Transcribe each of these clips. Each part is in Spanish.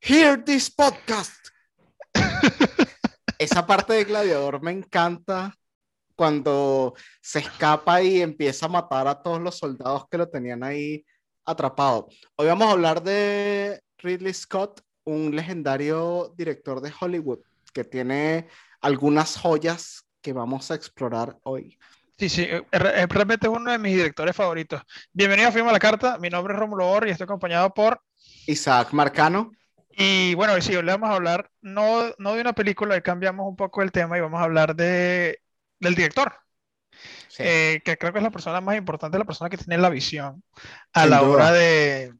Hear this podcast. Esa parte de Gladiador me encanta cuando se escapa y empieza a matar a todos los soldados que lo tenían ahí atrapado. Hoy vamos a hablar de Ridley Scott, un legendario director de Hollywood que tiene algunas joyas que vamos a explorar hoy. Sí, sí, eh, eh, realmente es uno de mis directores favoritos. Bienvenido a Firma la Carta, mi nombre es Romulo Bor y estoy acompañado por Isaac Marcano. Y bueno, sí, hoy le vamos a hablar no, no de una película, hoy cambiamos un poco el tema y vamos a hablar de, del director, eh, que creo que es la persona más importante, la persona que tiene la visión a la hora de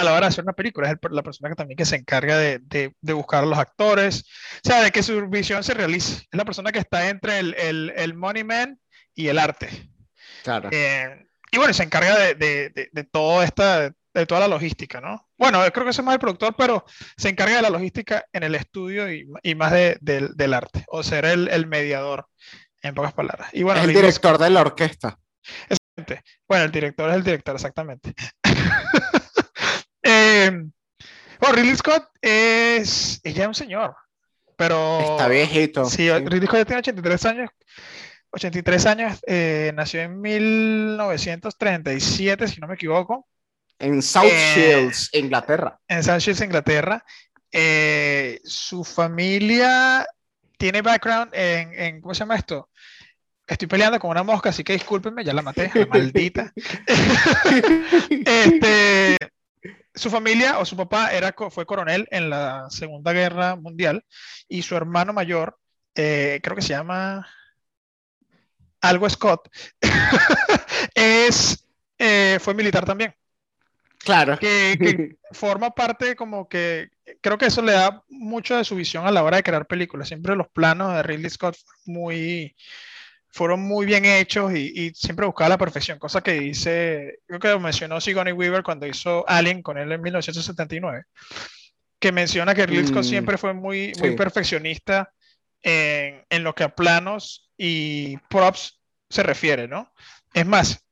a la hora de hacer una película, es la persona que también que se encarga de, de, buscar a los actores, o sea, de que su visión se realice. Es la persona que está entre el, el, el money man y el arte. Claro. Eh, y bueno, se encarga de, de, de, todo esta, de toda la logística, ¿no? Bueno, creo que es más el productor, pero se encarga de la logística en el estudio y, y más del arte, o ser el, el, mediador, en pocas palabras. Y bueno, es el director de la orquesta. Exactamente. Bueno, el director es el director, exactamente. eh, bueno, Ridley Scott es, ella es un señor, pero... Está viejito. Sí, sí. Ridley Scott ya tiene 83 años, 83 años, eh, nació en 1937, si no me equivoco. En South eh, Shields, Inglaterra. En South Shields, Inglaterra. Eh, su familia tiene background en, en, ¿cómo se llama esto? Estoy peleando con una mosca, así que discúlpenme, ya la maté, la maldita. este, su familia o su papá era, fue coronel en la Segunda Guerra Mundial y su hermano mayor, eh, creo que se llama algo Scott, es, eh, fue militar también. Claro. Que, que, forma parte como que, creo que eso le da mucho de su visión a la hora de crear películas. Siempre los planos de Ridley Scott muy, fueron muy bien hechos y, y, siempre buscaba la perfección, cosa que dice, creo que lo mencionó Sigourney Weaver cuando hizo Alien con él en 1979, que menciona que Ridley Scott mm, siempre fue muy, muy sí. perfeccionista en, en, lo que a planos y props se refiere, ¿no? Es más,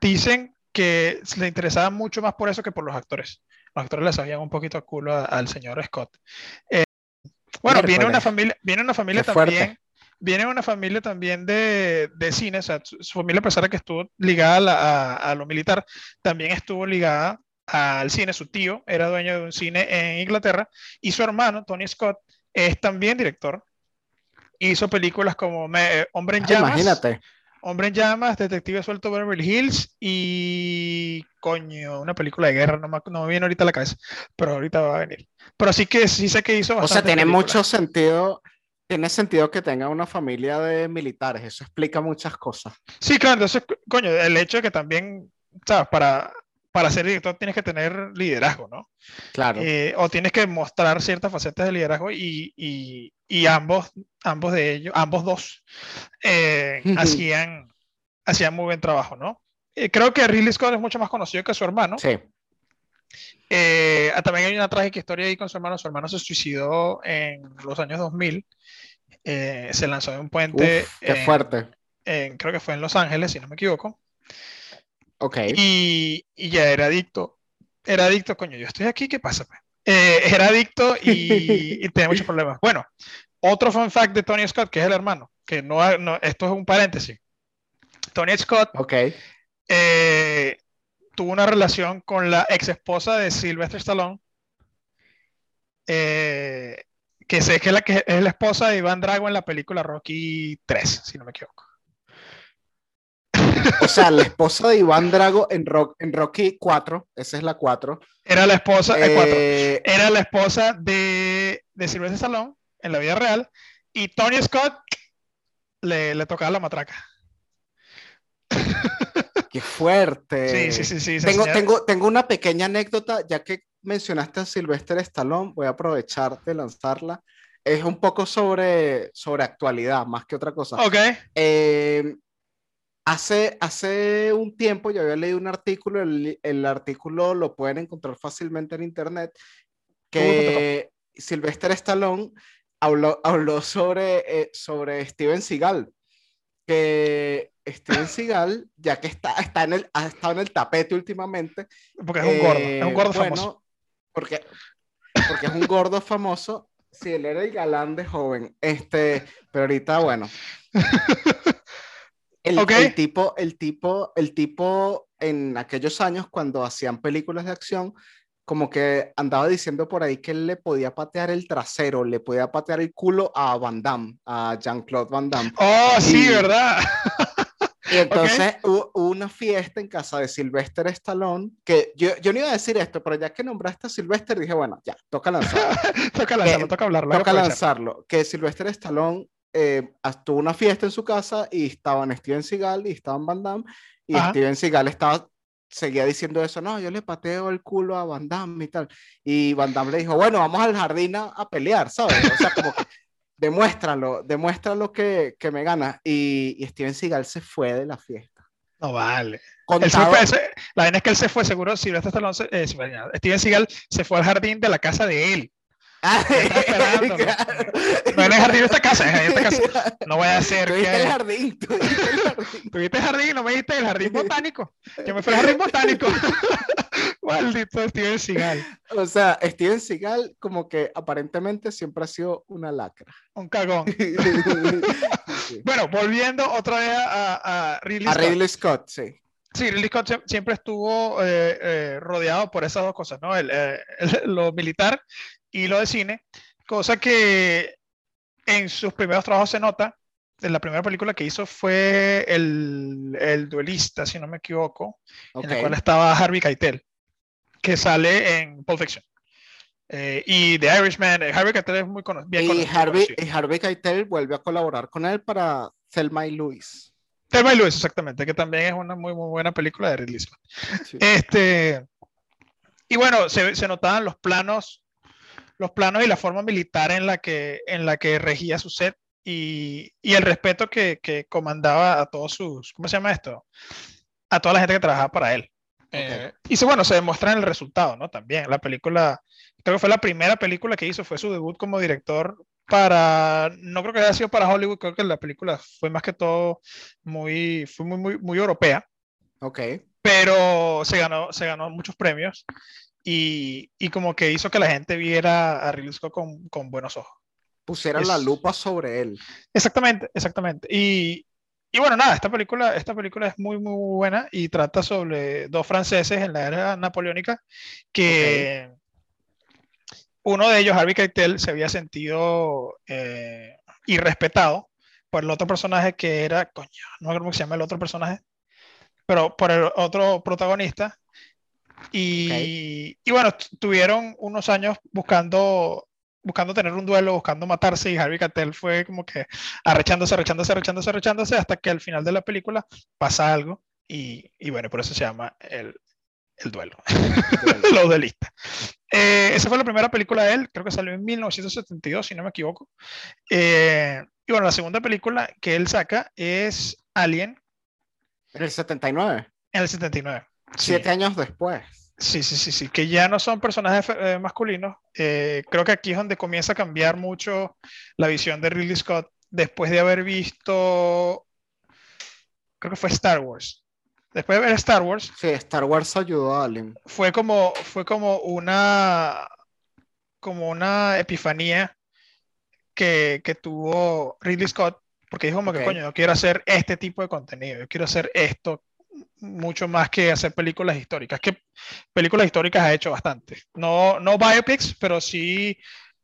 dicen que le interesaba mucho más por eso que por los actores. Los actores le sabían un poquito a culo al señor Scott. Eh, bueno, viene una familia, viene una familia Qué también, fuerte. Viene una familia también de, de cine, o sea, su, su, familia, a pesar de que estuvo ligada a, la, a, a, lo militar, también estuvo ligada al cine. Su tío era dueño de un cine en Inglaterra y su hermano, Tony Scott, es también director. Hizo películas como Me, Hombre en Llamas. Imagínate. Hombre en llamas, Detective Suelto Beverly Hills y coño, una película de guerra, no me, no me, viene ahorita a la cabeza, pero ahorita va a venir. Pero sí que sí sé que hizo bastante. O sea, tiene mucho sentido, tiene sentido que tenga una familia de militares, eso explica muchas cosas. Sí, claro, entonces, coño, el hecho de que también, sabes, para, para ser director tienes que tener liderazgo, ¿no? Claro. Eh, o tienes que mostrar ciertas facetas de liderazgo y, y, y ambos, ambos de ellos, ambos dos, eh, hacían, hacían muy buen trabajo, ¿no? Eh, creo que Ridley Scott es mucho más conocido que su hermano. Sí. Eh, también hay una trágica historia ahí con su hermano. Su hermano se suicidó en los años 2000. se lanzó de un puente. Uf, qué fuerte. En, creo que fue en Los Ángeles, si no me equivoco. Ok. Y, y, ya era adicto. Era adicto, coño, yo estoy aquí, ¿qué pasa? Eh, era adicto y, y, tenía muchos problemas. Bueno, otro fun fact de Tony Scott, que es el hermano, que no, no esto es un paréntesis. Tony Scott okay. eh, tuvo una relación con la ex esposa de Sylvester Stallone, eh, que sé que es la, que es la esposa de Iván Drago en la película Rocky 3, si no me equivoco. O sea, la esposa de Iván Drago en, Rock, en Rocky 4, esa es la 4. Era la esposa, eh, 4, era la esposa de, de Sylvester Stallone en la vida real y Tony Scott le, le tocaba la matraca. Qué fuerte. Sí, sí, sí. sí tengo, tengo, tengo una pequeña anécdota, ya que mencionaste a Sylvester Stallone, voy a aprovechar de lanzarla. Es un poco sobre, sobre actualidad, más que otra cosa. Ok. Eh, Hace, hace un tiempo yo había leído un artículo, el, el artículo lo pueden encontrar fácilmente en internet, que Sylvester Stallone habló, habló sobre, eh, sobre Steven Seagal, que Steven Seagal, ya que está, está en el, ha estado en el tapete últimamente. Porque es un gordo, es un gordo eh, bueno, famoso. Porque, porque es un gordo famoso. Sí, él era el galán de joven. Este, pero ahorita, bueno. El, Ok. el tipo, el tipo, el tipo en aquellos años cuando hacían películas de acción, como que andaba diciendo por ahí que él le podía patear el trasero, le podía patear el culo a Van Damme, a Jean-Claude Van Damme. Oh, sí, Y- ¿verdad? Y entonces hubo, hubo una fiesta en casa de Sylvester Stallone, que yo, yo no iba a decir esto, pero ya que nombraste a Sylvester, dije, bueno, ya, toca lanzarlo. toca lanzarlo, toca hablarlo. toca lanzarlo. Que Sylvester Stallone eh, tuvo una fiesta en su casa y estaban Steven Seagal y estaban Van Damme, y Ajá. Steven Seagal estaba, seguía diciendo eso, no, yo le pateo el culo a Van Damme y tal. Y Van Damme le dijo, bueno, vamos al jardín a, a pelear, ¿sabes? O sea, como que demuéstralo, demuéstralo que, que me ganas. Y, y Steven Seagal se fue de la fiesta. No vale. Él se fue- se- la vaina es que él se fue, seguro, se- eh, Steven Seagal se fue al jardín de la casa de él. Ah, está esperando, ¿no? claro. No en el jardín de esta casa, es en esta casa. No voy a hacer Tú viste el que... jardín, tú viste el jardín. Tuviste el jardín, no me dijiste el jardín botánico. Yo me fui al jardín botánico. Maldito Steven Seagal. O sea, Steven Seagal como que aparentemente siempre ha sido una lacra. Un cagón. Sí. Bueno, volviendo otra vez a, a Ridley A Scott. Ridley Scott, sí. Sí, Ridley Scott sie- siempre estuvo eh, eh, rodeado por esas dos cosas, ¿no? El, eh, el- lo militar y lo de cine, cosa que en sus primeros trabajos se nota. En la primera película que hizo fue El, el Duelista, si no me equivoco, Ok. en la cual estaba Harvey Keitel, que sale en Pulp Fiction. Eh, y The Irishman, eh, Harvey Keitel es muy cono- bien Y conocido. Harvey, y Harvey Keitel vuelve a colaborar con él para Thelma y Luis. Thelma y Luis, exactamente, que también es una muy, muy buena película de Ridley Scott. Sí. Este, y bueno, se, se notaban los planos, los planos y la forma militar en la que, en la que regía su set y, y el respeto que, que comandaba a todos sus, ¿cómo se llama esto? A toda la gente que trabajaba para él. Eh, y se, bueno, se demuestra en el resultado, ¿no? También la película, creo que fue la primera película que hizo, fue su debut como director para, no creo que haya sido para Hollywood, creo que la película fue más que todo muy, fue muy, muy, muy europea Ok. pero se ganó, se ganó muchos premios y, y como que hizo que la gente viera a Ridley Scott con, con buenos ojos. Pusieron la Es- lupa sobre él. Exactamente, exactamente. Y, y bueno, nada, esta película, esta película es muy, muy buena y trata sobre dos franceses en la era napoleónica que uno de ellos, Harvey Keitel, se había sentido eh, irrespetado por el otro personaje que era, coño, no acuerdo cómo se llama el otro personaje, pero por el otro protagonista. Y, y bueno, tuvieron unos años buscando buscando tener un duelo, buscando matarse, y Harvey Keitel fue como que arrechándose, arrechándose, arrechándose, arrechándose, hasta que al final de la película pasa algo, y, y bueno, por eso se llama el, el duelo, los duelistas. Eh, esa fue la primera película de él, creo que salió en 1972, si no me equivoco. Eh, y bueno, la segunda película que él saca es Alien En el 79. en el 79. Sí. Siete años después. Sí, sí, sí, sí, que ya no son personajes eh, masculinos. Eh, creo que aquí es donde comienza a cambiar mucho la visión de Ridley Scott después de haber visto, creo que fue Star Wars. Después de ver Star Wars, Sí, Star Wars ayudó a Alien. fue como, fue como una, como una epifanía que, que tuvo Ridley Scott, porque dijo como que, coño, yo quiero hacer este tipo de contenido, yo quiero hacer esto mucho más que hacer películas históricas, que películas históricas ha hecho bastante. No, no biopics, pero sí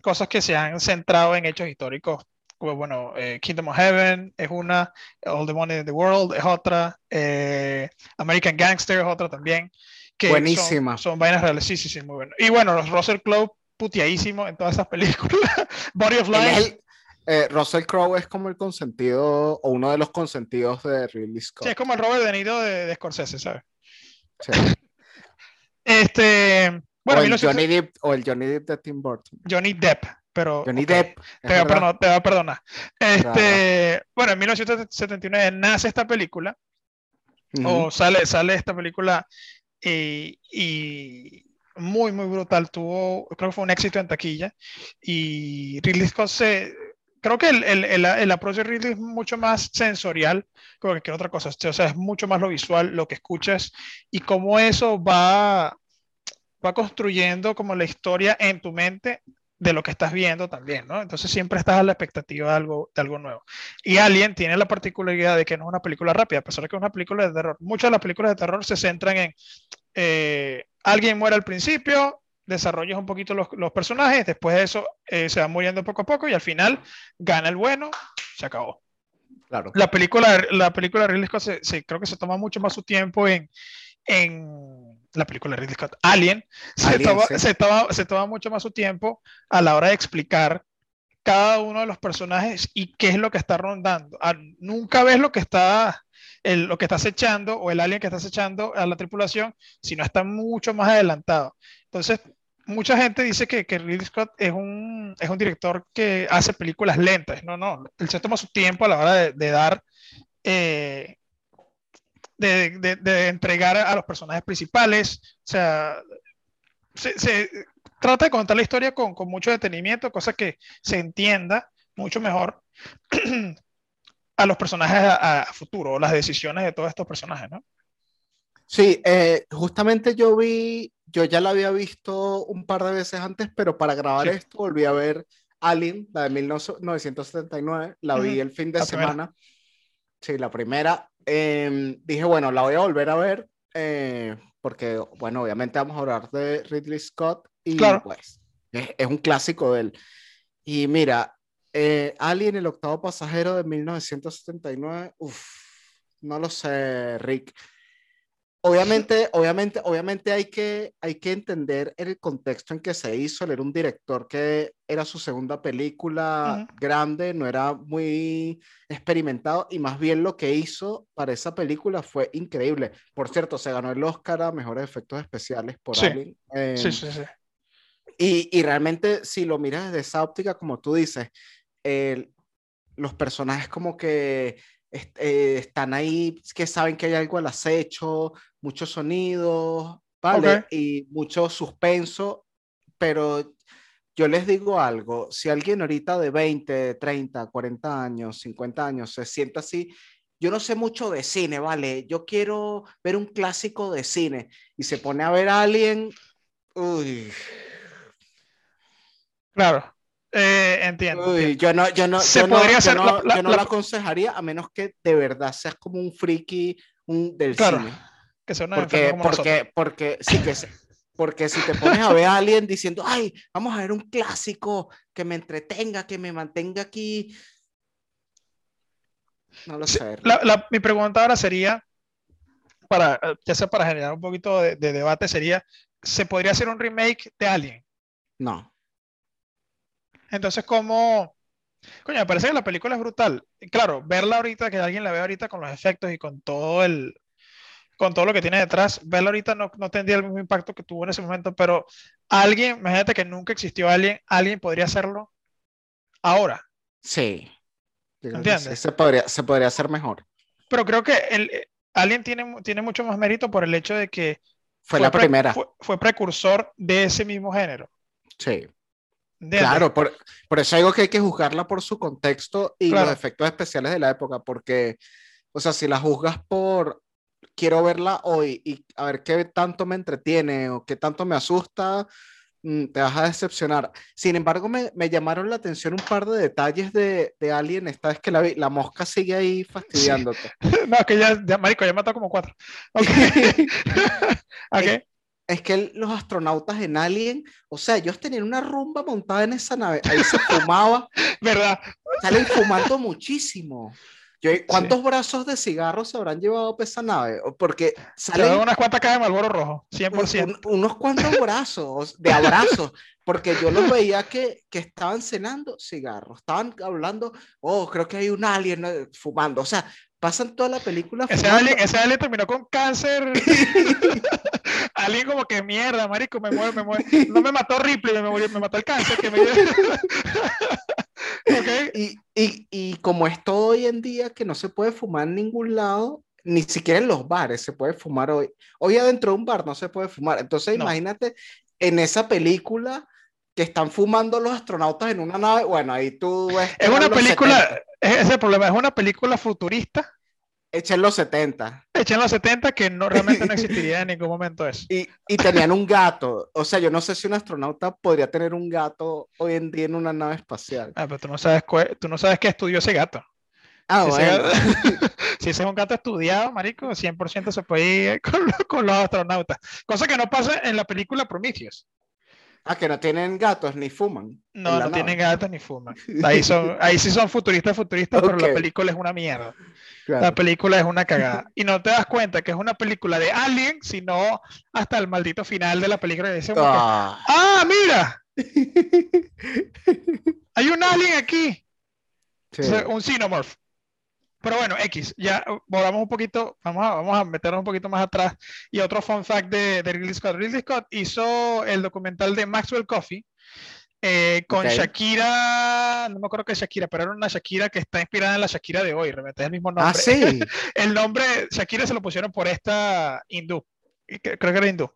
cosas que se han centrado en hechos históricos. Como, bueno, eh, Kingdom of Heaven es una, All the Money in the World es otra, eh, American Gangster es otra también. Que son- Buenísima. Son, vainas reales, sí, sí, sí, muy bueno. Y bueno, los Russell Crowe puteadísimo en todas esas películas. Body of el- eh, Russell Crowe es como el consentido o uno de los consentidos de Ridley Scott. Sí, es como el Robert De Niro de, de Scorsese, ¿sabes? Sí. Este, bueno, o, el 1900 Johnny Depp, o el Johnny Depp de Tim Burton. Johnny Depp, pero Johnny ok, Depp. te, voy a verdad. perdonar, te voy a perdonar. Este, bueno, en 1979 nace esta película, Ujú. o sale, sale esta película y, y muy, muy brutal. Tuvo, creo que fue un éxito en taquilla. Y Ridley Scott se creo que el, el, el, el approach de Ridley es mucho más sensorial que cualquier otra cosa. O sea, es mucho más lo visual, lo que escuchas y cómo eso va, va construyendo como la historia en tu mente de lo que estás viendo también, ¿no? Entonces siempre estás a la expectativa de algo, de algo nuevo. Y Alien tiene la particularidad de que no es una película rápida, a pesar de que es una película de terror. Muchas de las películas de terror se centran en eh, alguien muere al principio, desarrollas un poquito los, los personajes, después de eso eh, se va muriendo poco a poco y al final gana el bueno, se acabó. Claro. La película, la película de Ridley Scott se, se, creo que se toma mucho más su tiempo en, en la película de Ridley Scott, Alien, se, Alien, toma, sí. se, toma, se toma mucho más su tiempo a la hora de explicar cada uno de los personajes y qué es lo que está rondando. Ah, nunca ves lo que está el, lo que estás echando o el alien que estás echando a la tripulación, sino está mucho más adelantado. Entonces, mucha gente dice que, que Ridley Scott es un, es un director que hace películas lentas. No, no, él se toma su tiempo a la hora de, de dar, eh, de, de, entregar a los personajes principales. O sea, se, trata de contar la historia con, con mucho detenimiento, cosa que se entienda mucho mejor a los personajes a, a, futuro, las decisiones de todos estos personajes, ¿no? Sí, eh, justamente yo vi, yo ya la había visto un par de veces antes, pero para grabar sí. esto volví a ver Alien, la de 1979, la vi uh -huh. el fin de la semana. Primera. Sí, la primera. Eh, dije, bueno, la voy a volver a ver, eh, porque, bueno, obviamente vamos a hablar de Ridley Scott y claro. pues es, es, un clásico de él. Y mira, eh, Alien, el octavo pasajero de 1979, uff, no lo sé, Rick. Obviamente, obviamente, obviamente hay que, hay que entender el contexto en que se hizo. Él era un director que era su segunda película uh -huh. grande, no era muy experimentado y más bien lo que hizo para esa película fue increíble. Por cierto, se ganó el Oscar a mejores efectos especiales por sí. Alien. Eh, sí, sí, sí. Y, y, realmente, si lo miras desde esa óptica, como tú dices, eh, los personajes como que eh, están ahí, que saben que hay algo al acecho, muchos sonidos, ¿vale? Okay. Y mucho suspenso, pero yo les digo algo, si alguien ahorita de 20, 30, 40 años, 50 años se sienta así, yo no sé mucho de cine, ¿vale? Yo quiero ver un clásico de cine y se pone a ver a alguien, uy. Claro, eh, entiendo, Uy. Yo no, yo no, Se yo podría no, hacer yo no, la- la- yo no la- la aconsejaría a menos que de verdad seas como un friki un, del Claro, cine. que sea una Porque, nosotros. porque, porque, sí que se- porque si te pones a ver a alguien diciendo, ay, vamos a ver un clásico que me entretenga, que me mantenga aquí. No lo Sí, sé. mi pregunta ahora sería, para, eh, ya sea para generar un poquito de, de debate, sería, ¿se podría hacer un remake de Alien? No. Entonces, ¿cómo? Coño, me parece que la película es brutal. Y claro, verla ahorita, que alguien la vea ahorita con los efectos y con todo el, con todo lo que tiene detrás, verla ahorita no, no tendría el mismo impacto que tuvo en ese momento, pero alguien, imagínate que nunca existió alguien, alguien podría hacerlo ahora. Sí. ¿Entiendes? se, podría, se podría hacer mejor. Pero creo que el, eh, Alien tiene, tiene mucho más mérito por el hecho de que Fue, la pre- primera. Fue, fue precursor de ese mismo género. Sí. ¿Entiendes? Claro, por, por eso digo que hay que juzgarla por su contexto y Claro. los efectos especiales de la época, porque, o sea, si la juzgas por quiero verla hoy y a ver qué tanto me entretiene o qué tanto me asusta, mm, te vas a decepcionar. Sin embargo, me, me llamaron la atención un par de detalles de, de Alien, esta vez que la vi, la mosca sigue ahí fastidiándote. No, que ya, ya, marico, ya mató como cuatro. Ok. Ok. Es que el- los astronautas en Alien, o sea, ellos tenían una rumba montada en esa nave, ahí se fumaba, ¿Verdad? salen fumando muchísimo. Yo, ¿Cuántos brazos de cigarros se habrán llevado esa nave? Porque salen unas cuantas cajas de Malboro Rojo, 100%. un- unos cuantos brazos de abrazos, porque yo los veía que, que estaban cenando cigarros, estaban hablando, oh, creo que hay un alien eh, fumando, o sea, pasan toda la película Ese fumando. alien, ese alien terminó con cáncer. Alguien como que mierda, marico, me muero, me muero. No me mató Ripley, me, murió, me mató el cáncer. Que me... okay. y, y, y como es todo hoy en día que no se puede fumar en ningún lado, ni siquiera en los bares se puede fumar hoy. Hoy adentro de un bar no se puede fumar. Entonces No. imagínate en esa película que están fumando los astronautas en una nave. Bueno, ahí tú ves. Es una película, ese es el problema, es una película futurista. Hecha en los 70. Hecha en los 70 que no, realmente no existiría en ningún momento eso. Y, y tenían un gato. O sea, yo no sé si un astronauta podría tener un gato hoy en día en una nave espacial. Ah, pero tú no sabes, tú no sabes qué estudió ese gato. Ah, si, bueno. ese, si ese es un gato estudiado, marico, 100% se puede ir con, con, los astronautas. Cosa que no pasa en la película Prometheus. Ah, que no tienen gatos ni fuman. No, no nave. tienen gatos ni fuman. Ahí, son, ahí sí son futuristas, futuristas, okay. pero la película es una mierda. Claro. La película es una cagada. Y no te das cuenta que es una película de Alien, sino hasta el maldito final de la película. Dice, ah. ah, mira. Hay un alien aquí. Sí. O sea, un xenomorph. Pero bueno, X, ya volvamos un poquito, vamos a, vamos a meternos un poquito más atrás. Y otro fun fact de, de Ridley Scott. Ridley Scott hizo el documental de Maxwell Coffee eh, con okay. Shakira, no me acuerdo que es Shakira, pero era una Shakira que está inspirada en la Shakira de hoy, realmente es el mismo nombre. Ah, sí. el nombre Shakira se lo pusieron por esta hindú, creo que era hindú.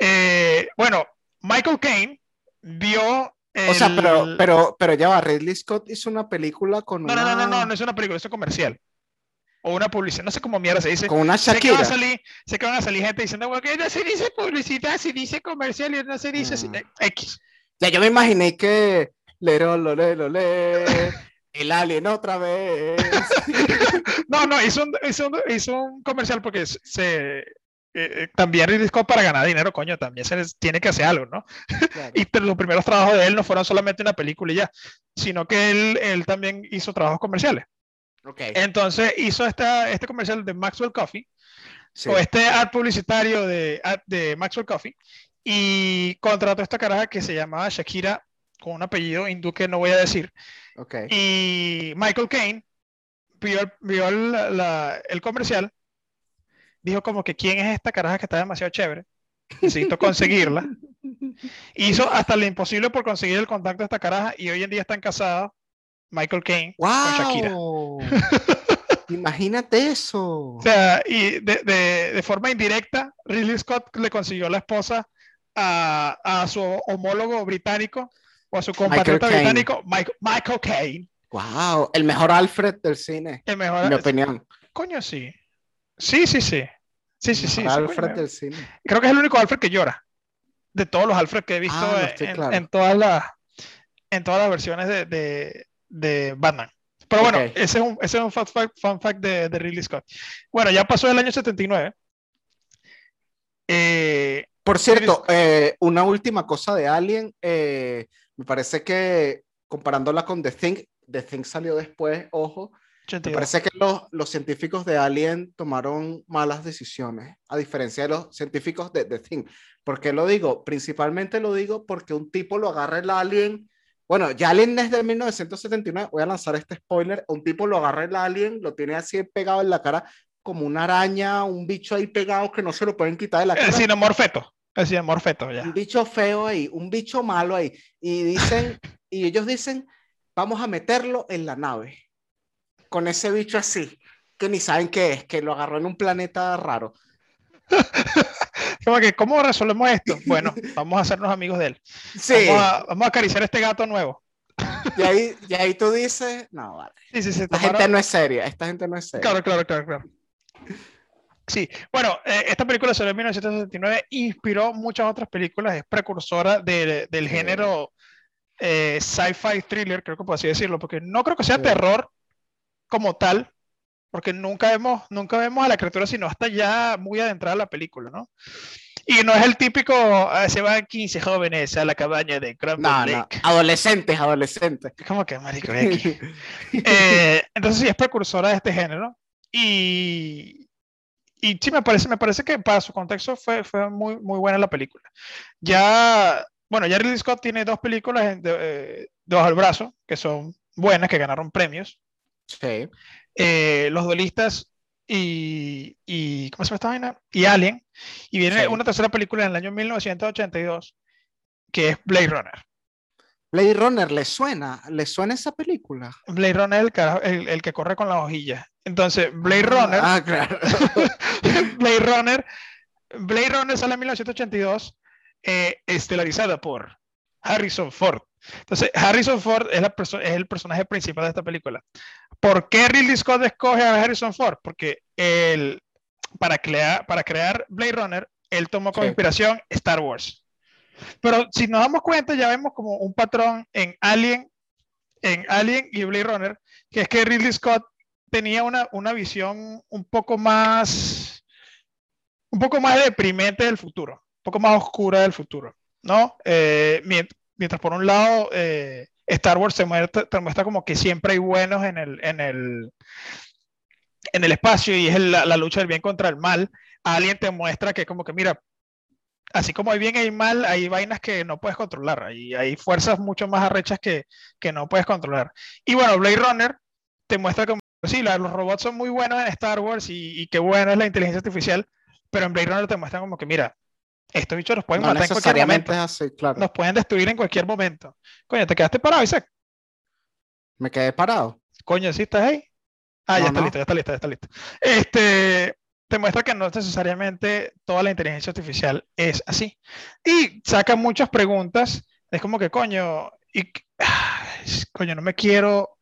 Eh, bueno, Michael Caine el... O sea, pero, pero, pero ya va, Ridley Scott hizo una película con no, una... No, no, no, no, no es una película, es un comercial. O una publicidad, no sé cómo mierda se dice. Con una Shakira. Sé que, van a salir, sé que van a salir gente diciendo, bueno, que no se dice publicidad, se dice comercial y no se dice mm. X. Ya yo me imaginé que lero, lo, le, lo, le, el alien otra vez. no, no, hizo un, hizo un, hizo un comercial porque se, eh, también Ridley Scott para ganar dinero, coño, también se les tiene que hacer algo, ¿no? Claro. y pero los primeros trabajos de él no fueron solamente una película y ya, sino que él, él también hizo trabajos comerciales. Okay. Entonces hizo esta, este comercial de Maxwell Coffee, sí. o este ad publicitario de, ad de Maxwell Coffee, y contrató a esta caraja que se llamaba Shakira, con un apellido hindú que no voy a decir. Okay. Y Michael Caine vio, el, vio el, la, el comercial dijo como que quién es esta caraja que está demasiado chévere, necesito conseguirla. Hizo hasta lo imposible por conseguir el contacto de esta caraja y hoy en día están casados Michael Caine wow. con Shakira. Imagínate eso. O sea, y de, de, de, forma indirecta, Ridley Scott le consiguió la esposa a, a su homólogo británico o a su compatriota Michael británico, Michael, Michael Caine. Wow, el mejor Alfred del cine. El mejor, en mi opinión. Coño, sí. Sí, sí, sí. Sí, sí, sí. Alfred del cine. Creo que es el único Alfred que llora. De todos los Alfred que he visto ah, no en, claro. en, todas las en todas las versiones de, de, de Batman. Pero bueno, okay. ese es un, ese es un fun fact, fun fact de, de, Ridley Scott. Bueno, ya pasó el año 79. Eh, Por cierto, eh, una última cosa de Alien. Eh, me parece que comparándola con The Thing, The Thing salió después, ojo. 82. Me parece que los, los, científicos de Alien tomaron malas decisiones, a diferencia de los científicos de The Thing. ¿Por qué lo digo? Principalmente lo digo porque un tipo lo agarra el Alien. Bueno, ya Alien es de 1979. Voy a lanzar este spoiler. Un tipo lo agarra el Alien, lo tiene así pegado en la cara, como una araña, un bicho ahí pegado que no se lo pueden quitar de la cara. El cinomorfeto. El cinomorfeto, ya. Un bicho feo ahí, un bicho malo ahí. Y dicen, y ellos dicen, vamos a meterlo en la nave con ese bicho así, que ni saben qué es, que lo agarró en un planeta raro. Como que, ¿cómo resolvemos esto? Bueno, vamos a hacernos amigos de él. Sí. Vamos a, vamos a acariciar a este gato nuevo. Y ahí, y ahí tú dices, no, vale. Sí, sí, sí, esta tomaron... gente no es seria, esta gente no es seria. Claro, claro, claro, claro. Sí, bueno, eh, esta película salió en 1979, inspiró muchas otras películas, es precursora de, del sí. género eh, sci-fi thriller, creo que puedo así decirlo, porque no creo que sea terror, como tal, porque nunca vemos, nunca vemos a la criatura, sino hasta ya muy adentrada la película, ¿no? Y no es el típico, uh, se van 15 jóvenes a la cabaña de Crumble no. No, adolescentes, adolescentes. ¿Cómo que, marico? eh, entonces sí, es precursora de este género. Y, y sí, me parece, me parece que para su contexto fue, fue muy, muy buena la película. Ya, bueno, ya Ridley Scott tiene dos películas de, eh, de bajo el brazo, que son buenas, que ganaron premios. Sí. Eh, los duelistas y, y, ¿cómo se llama esta vaina? Y Alien. Y viene sí. una tercera película en el año 1982 que es Blade Runner. Blade Runner, ¿le suena? ¿Le suena esa película? Blade Runner, el, el que corre con la hojilla. Entonces, Blade Runner. Ah, claro. Blade Runner. Blade Runner sale en 1982, eh, estelarizada por Harrison Ford. Entonces, Harrison Ford es, la es, el personaje principal de esta película. ¿Por qué Ridley Scott escoge a Harrison Ford? Porque él, para, crear, para crear Blade Runner, él tomó como inspiración Star Wars. Pero si nos damos cuenta, ya vemos como un patrón en Alien, en Alien y Blade Runner, que es que Ridley Scott tenía una, una visión un poco más, un poco más deprimente del futuro, un poco más oscura del futuro, ¿no? Eh, mientras por un lado eh, Star Wars te muestra, te muestra, como que siempre hay buenos en el, en el, en el espacio y es la, la, lucha del bien contra el mal, Alien te muestra que como que mira, así como hay bien y hay mal, hay vainas que no puedes controlar, y hay fuerzas mucho más arrechas que, que no puedes controlar. Y bueno, Blade Runner te muestra sí, los robots son muy buenos en Star Wars y, y qué bueno es la inteligencia artificial, pero en Blade Runner te muestran como que mira, estos bichos nos pueden matar en cualquier momento. Así, claro. Nos pueden destruir en cualquier momento. Coño, ¿te quedaste parado, Isaac? Me quedé parado. Coño, ¿sí estás ahí? Ah, ya está listo, ya está listo, ya está listo. Este, te muestra que no necesariamente toda la inteligencia artificial es así. Y saca muchas preguntas. Es como que, coño, y, coño, no me quiero,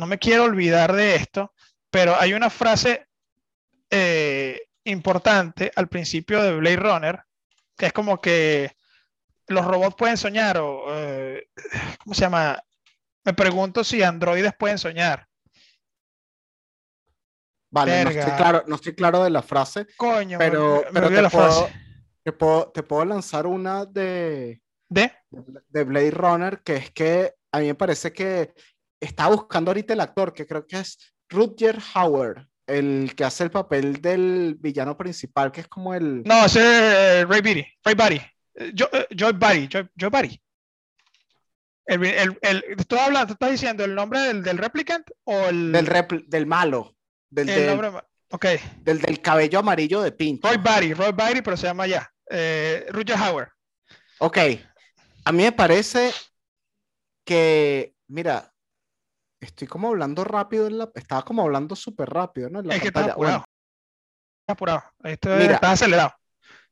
no me quiero olvidar de esto, pero hay una frase eh, importante al principio de Blade Runner que es como que los robots pueden soñar o, eh, ¿cómo se llama? Me pregunto si androides pueden soñar. Vale, no estoy, claro, no estoy claro de la frase. Coño, pero, pero te, puedo, Te, puedo, te, puedo, lanzar una de, de, de Blade Runner, que es que a mí me parece que está buscando ahorita el actor, que creo que es Rutger Hauer el que hace el papel del villano principal, que es como el. No, es Ray Beatty, Ray Barry. Joy, eh, Joy Barry, Joy, Barry. El, el, el, ¿Tú hablando, estás diciendo el nombre del, del replicant o el. Del, del malo. Del, el nombre, okay. del, del cabello amarillo de Pinto. Roy Barry, Roy Barry, pero se llama ya. Eh, Roger Hauer. Ok. A mí me parece que, mira, estoy como hablando rápido, en la, estaba como hablando súper rápido, ¿no? es que estás apurado. apurado. Esto Mira, está acelerado.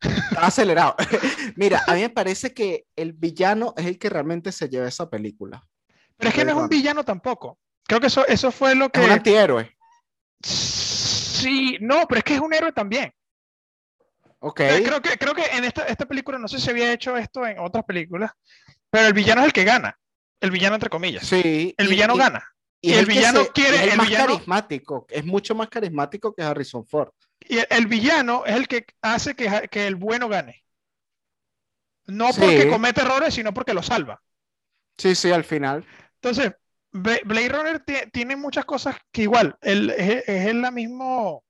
Está acelerado. Mira, a mí me parece que el villano es el que realmente se lleva esa película. Pero es que no es un villano tampoco. Creo que eso, eso fue lo que. Es un antihéroe. Sí, no, pero es que es un héroe también. Ok. Creo que, creo que en esta, esta película, no sé si había hecho esto en otras películas, pero el villano es el que gana. El villano, entre comillas. Sí. El villano gana. Y, el, villano quiere. Es el más villano, carismático, es mucho más carismático que Harrison Ford. Y el, villano es el que hace que, que el bueno gane. No porque comete errores, sino porque lo salva. Sí, sí, al final. Entonces, Blade Runner tiene muchas cosas que igual, es, es la mismo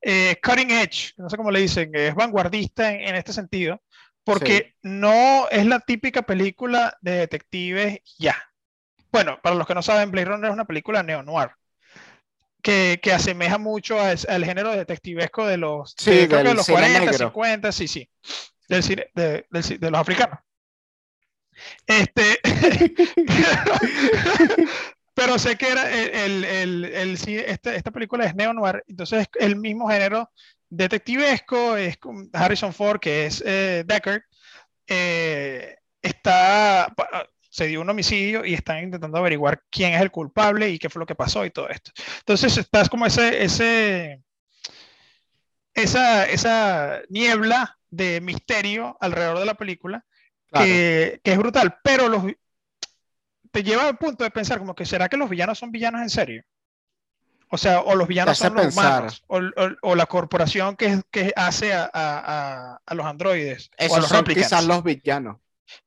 eh, cutting edge, no sé cómo le dicen, es vanguardista en, este sentido, porque no es la típica película de detectives ya. Bueno, para los que no saben, Blade Runner es una película neo-noir. Que, que, asemeja mucho al género detectivesco de los, sí, de, los 40, 50, sí, sí, del cine, de, de, los africanos. Este, pero sé que era el, el, el, este, esta película es neo-noir, entonces es el mismo género detectivesco, es Harrison Ford, que es eh, Deckard, eh, está se dio un homicidio y están intentando averiguar quién es el culpable y qué fue lo que pasó y todo esto. Entonces estás como ese, ese, esa, esa niebla de misterio alrededor de la película que, es brutal, pero los, te lleva al punto de pensar como que será que los villanos son villanos en serio. O sea, o los villanos son los humanos, o, la corporación que, que hace a, a, a, los androides. Esos los son quizás los villanos.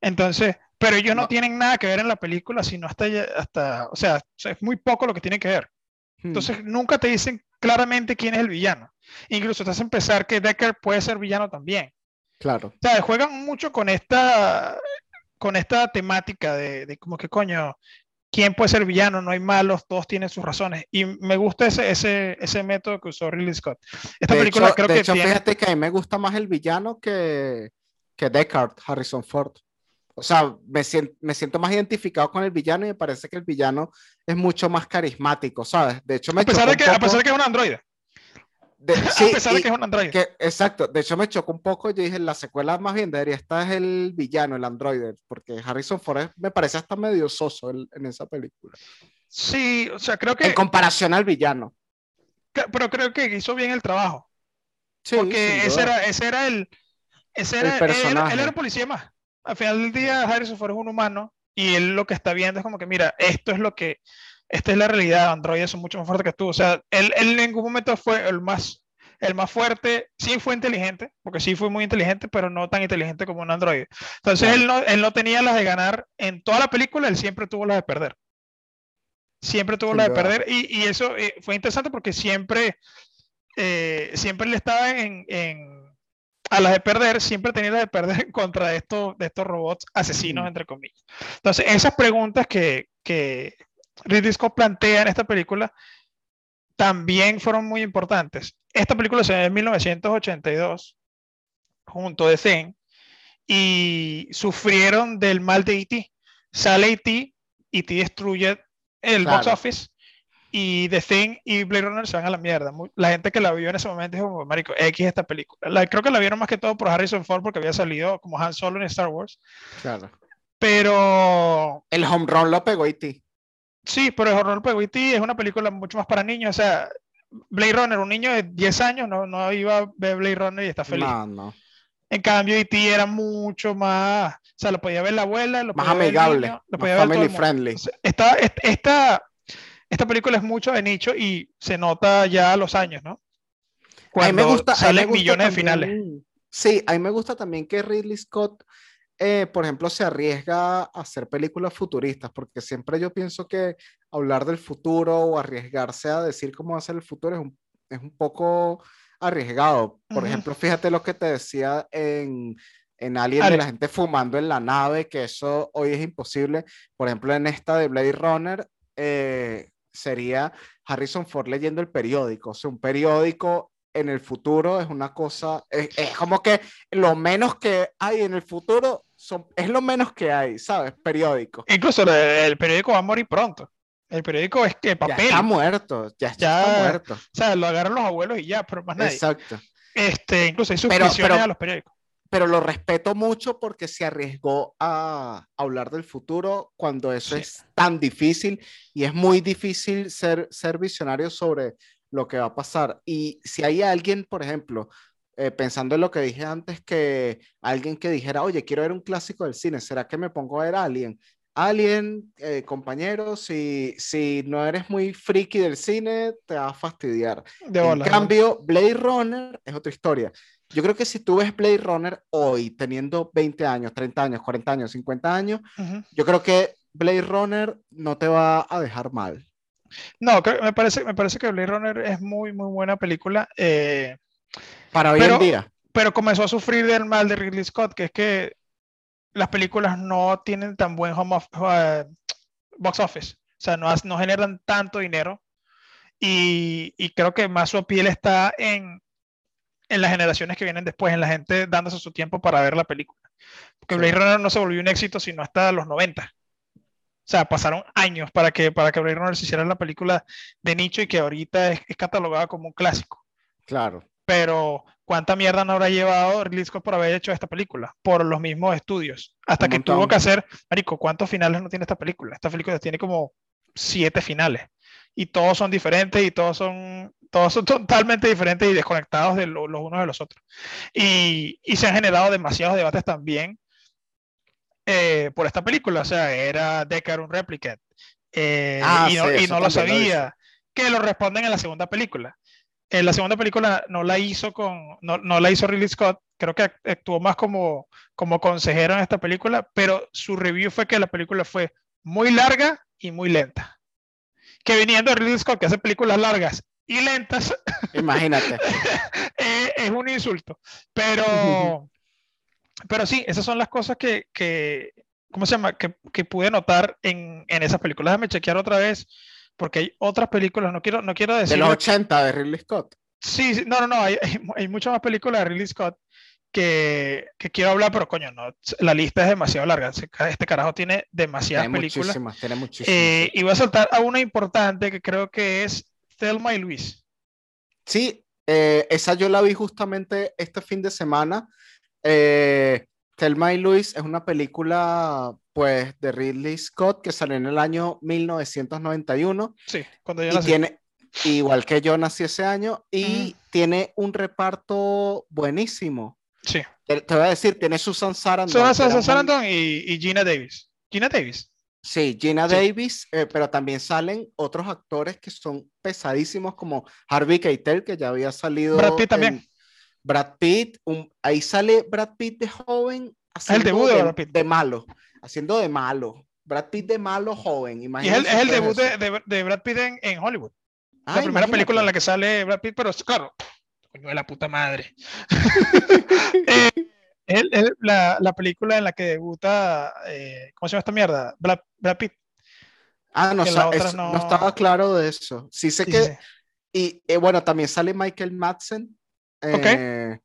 Entonces, pero ellos no. tienen nada que ver en la película, sino hasta, hasta o sea, es muy poco lo que tiene que ver. Hmm. Entonces, nunca te dicen claramente quién es el villano. Incluso te hacen pensar que Decker puede ser villano también. Claro. O sea, juegan mucho con esta, con esta temática de, de como que coño, quién puede ser villano, no hay malos, todos tienen sus razones. Y me gusta ese, ese, ese método que usó Ridley Scott. Esta película creo de que. Hecho, fíjate que a mí me gusta más el villano que, que Deckard, Harrison Ford. O sea, me siento, me siento más identificado con el villano y me parece que el villano es mucho más carismático, ¿sabes? De hecho, me a pesar, de que, a pesar de que es un androide. sí, a pesar de que es un androide. Que, exacto, de hecho me chocó un poco, yo dije, la secuela más bien debería estar es el villano, el androide, porque Harrison Ford me parece hasta medio soso en esa película. Sí, o sea, creo que... En comparación al villano. Pero creo que hizo bien el trabajo. Sí, porque ese era, ese era el... Ese era, el personaje. Él, era un policía más. Al final del día, Harrison Ford es un humano y él lo que está viendo es como que, mira, esto es lo que esta es la realidad, androides son mucho más fuertes que tú. O sea, él, él, en ningún momento fue el más, el más fuerte, sí fue inteligente, porque sí fue muy inteligente, pero no tan inteligente como un androide. Entonces él, no, él no tenía las de ganar en toda la película, él siempre tuvo las de perder. Siempre tuvo las de perder y, y eso eh, fue interesante porque siempre, eh, siempre le estaba en, en, a las de perder, siempre tenía las de perder contra estos, de estos robots asesinos, entre comillas. Entonces, esas preguntas que, que Ridley Scott plantea en esta película también fueron muy importantes. Esta película se ve en 1982 junto de Zen y sufrieron del mal de E.T. Sale E.T. E.T. destruye el box office y The Thing y Blade Runner se van a la mierda. La gente que la vio en ese momento dijo, marico, X esta película. creo que la vieron más que todo por Harrison Ford porque había salido como Han Solo en Star Wars. Claro. Pero... El home run lo pegó E.T. Sí, pero el horror Pego E.T. es una película mucho más para niños. O sea, Blade Runner, un niño de 10 años, no, no iba a ver Blade Runner y está feliz. No, no. En cambio, E.T. era mucho más. O sea, lo podía ver la abuela, lo más podía amigable, ver lo podía family ver friendly. Esta, esta, esta película es mucho de nicho y se nota ya a los años, ¿no? Cuando a mí me gusta, salen millones de finales. Sí, a mí me gusta también que Ridley Scott eh, por ejemplo, se arriesga a hacer películas futuristas, porque siempre yo pienso que hablar del futuro o arriesgarse a decir cómo va a ser el futuro es un, es un poco arriesgado. Por ejemplo, fíjate lo que te decía en, en Alien de la gente fumando en la nave, que eso hoy es imposible. Por ejemplo, en esta de Blade Runner, eh, sería Harrison Ford leyendo el periódico, o sea, un periódico en el futuro es una cosa, es, es, como que lo menos que hay en el futuro es lo menos que hay, ¿sabes? Periódico. Incluso el, periódico va a morir pronto. El periódico es que papel. Ya está muerto, ya, está muerto. O sea, lo agarran los abuelos y ya, pero más nadie. Exacto. Este, incluso hay suscripciones a los periódicos. Pero lo respeto mucho porque se arriesgó a hablar del futuro cuando eso es tan difícil y es muy difícil ser, ser visionario sobre lo que va a pasar. Y si hay alguien, por ejemplo, eh, pensando en lo que dije antes, que alguien que dijera, oye, quiero ver un clásico del cine, ¿será que me pongo a ver Alien? Alien, eh, compañero, si, si no eres muy friki del cine, te va a fastidiar. en cambio, Blade Runner es otra historia. Yo creo que si tú ves Blade Runner hoy, teniendo 20 años, 30 años, 40 años, 50 años, yo creo que Blade Runner no te va a dejar mal. No, me parece, me parece que Blade Runner es muy, muy buena película. Eh, para hoy en día. Pero comenzó a sufrir del mal de Ridley Scott, que es que las películas no tienen tan buen home eh, box office. O sea, no, no generan tanto dinero. Y, y, creo que más su piel está en, en las generaciones que vienen después, en la gente dándose su tiempo para ver la película. Porque Blade Runner no se volvió un éxito sino hasta los 90. O sea, pasaron años para que, para que Blade Runner se hiciera la película de nicho y que ahorita es, es catalogada como un clásico. Claro pero ¿cuánta mierda no habrá llevado Ridley Scott por haber hecho esta película? Por los mismos estudios. Hasta que tuvo que hacer, Marico, ¿cuántos finales no tiene esta película? Esta película tiene como siete finales. Y todos son diferentes y todos son, todos son totalmente diferentes y desconectados de los unos de los otros. Y, y, se han generado demasiados debates también eh, por esta película. O sea, era Deckard un replicant. Eh, ah, y no, y no lo sabía. que lo responden en la segunda película. En la segunda película no la hizo con, no, no, la hizo Ridley Scott, creo que actuó más como, como consejero en esta película, pero su review fue que la película fue muy larga y muy lenta. Que viniendo de Ridley Scott, que hace películas largas y lentas, imagínate, eh, es un insulto. Pero, pero sí, esas son las cosas que, que ¿cómo se llama? Que, que pude notar en, en esas películas. Déjame chequear otra vez porque hay otras películas, no quiero, no quiero decir... De los 80 de Ridley Scott. Sí, no, no, no, hay, hay, muchas más películas de Ridley Scott que, que, quiero hablar, pero coño, no, la lista es demasiado larga. Este carajo tiene demasiadas tiene películas. Muchísimas, tiene muchísimas. Eh, y voy a soltar a una importante que creo que es Thelma y Luis. Sí, Eh, esa yo la vi justamente este fin de semana. Eh, Thelma y Luis es una película pues de Ridley Scott que salió en el año 1991. Sí, cuando yo y nací. tiene, igual que yo nací ese año, y tiene un reparto buenísimo. Sí. Te, te voy a decir, tiene Susan Sarandon. Susan Sarandon y, y Gina Davis. Gina Davis. Sí, Gina Sí. Davis, eh, pero también salen otros actores que son pesadísimos como Harvey Keitel, que ya había salido. Brad Pitt también. Brad Pitt, un- ahí sale Brad Pitt de joven. haciendo debut de Brad Pitt. de malo, haciendo de malo. Brad Pitt de malo joven. Y es el, es el debut de, de- de Brad Pitt en, en Hollywood. La primera película en la que sale Brad Pitt, pero claro, coño de la puta madre. Eh, es es la, la película en la que debuta, eh, ¿cómo se llama esta mierda? Brad, Brad Pitt. Ah, no, sa- no- no estaba claro de eso. Sí sé Sí, que sí. Y eh, bueno, también sale Michael Madsen, eh,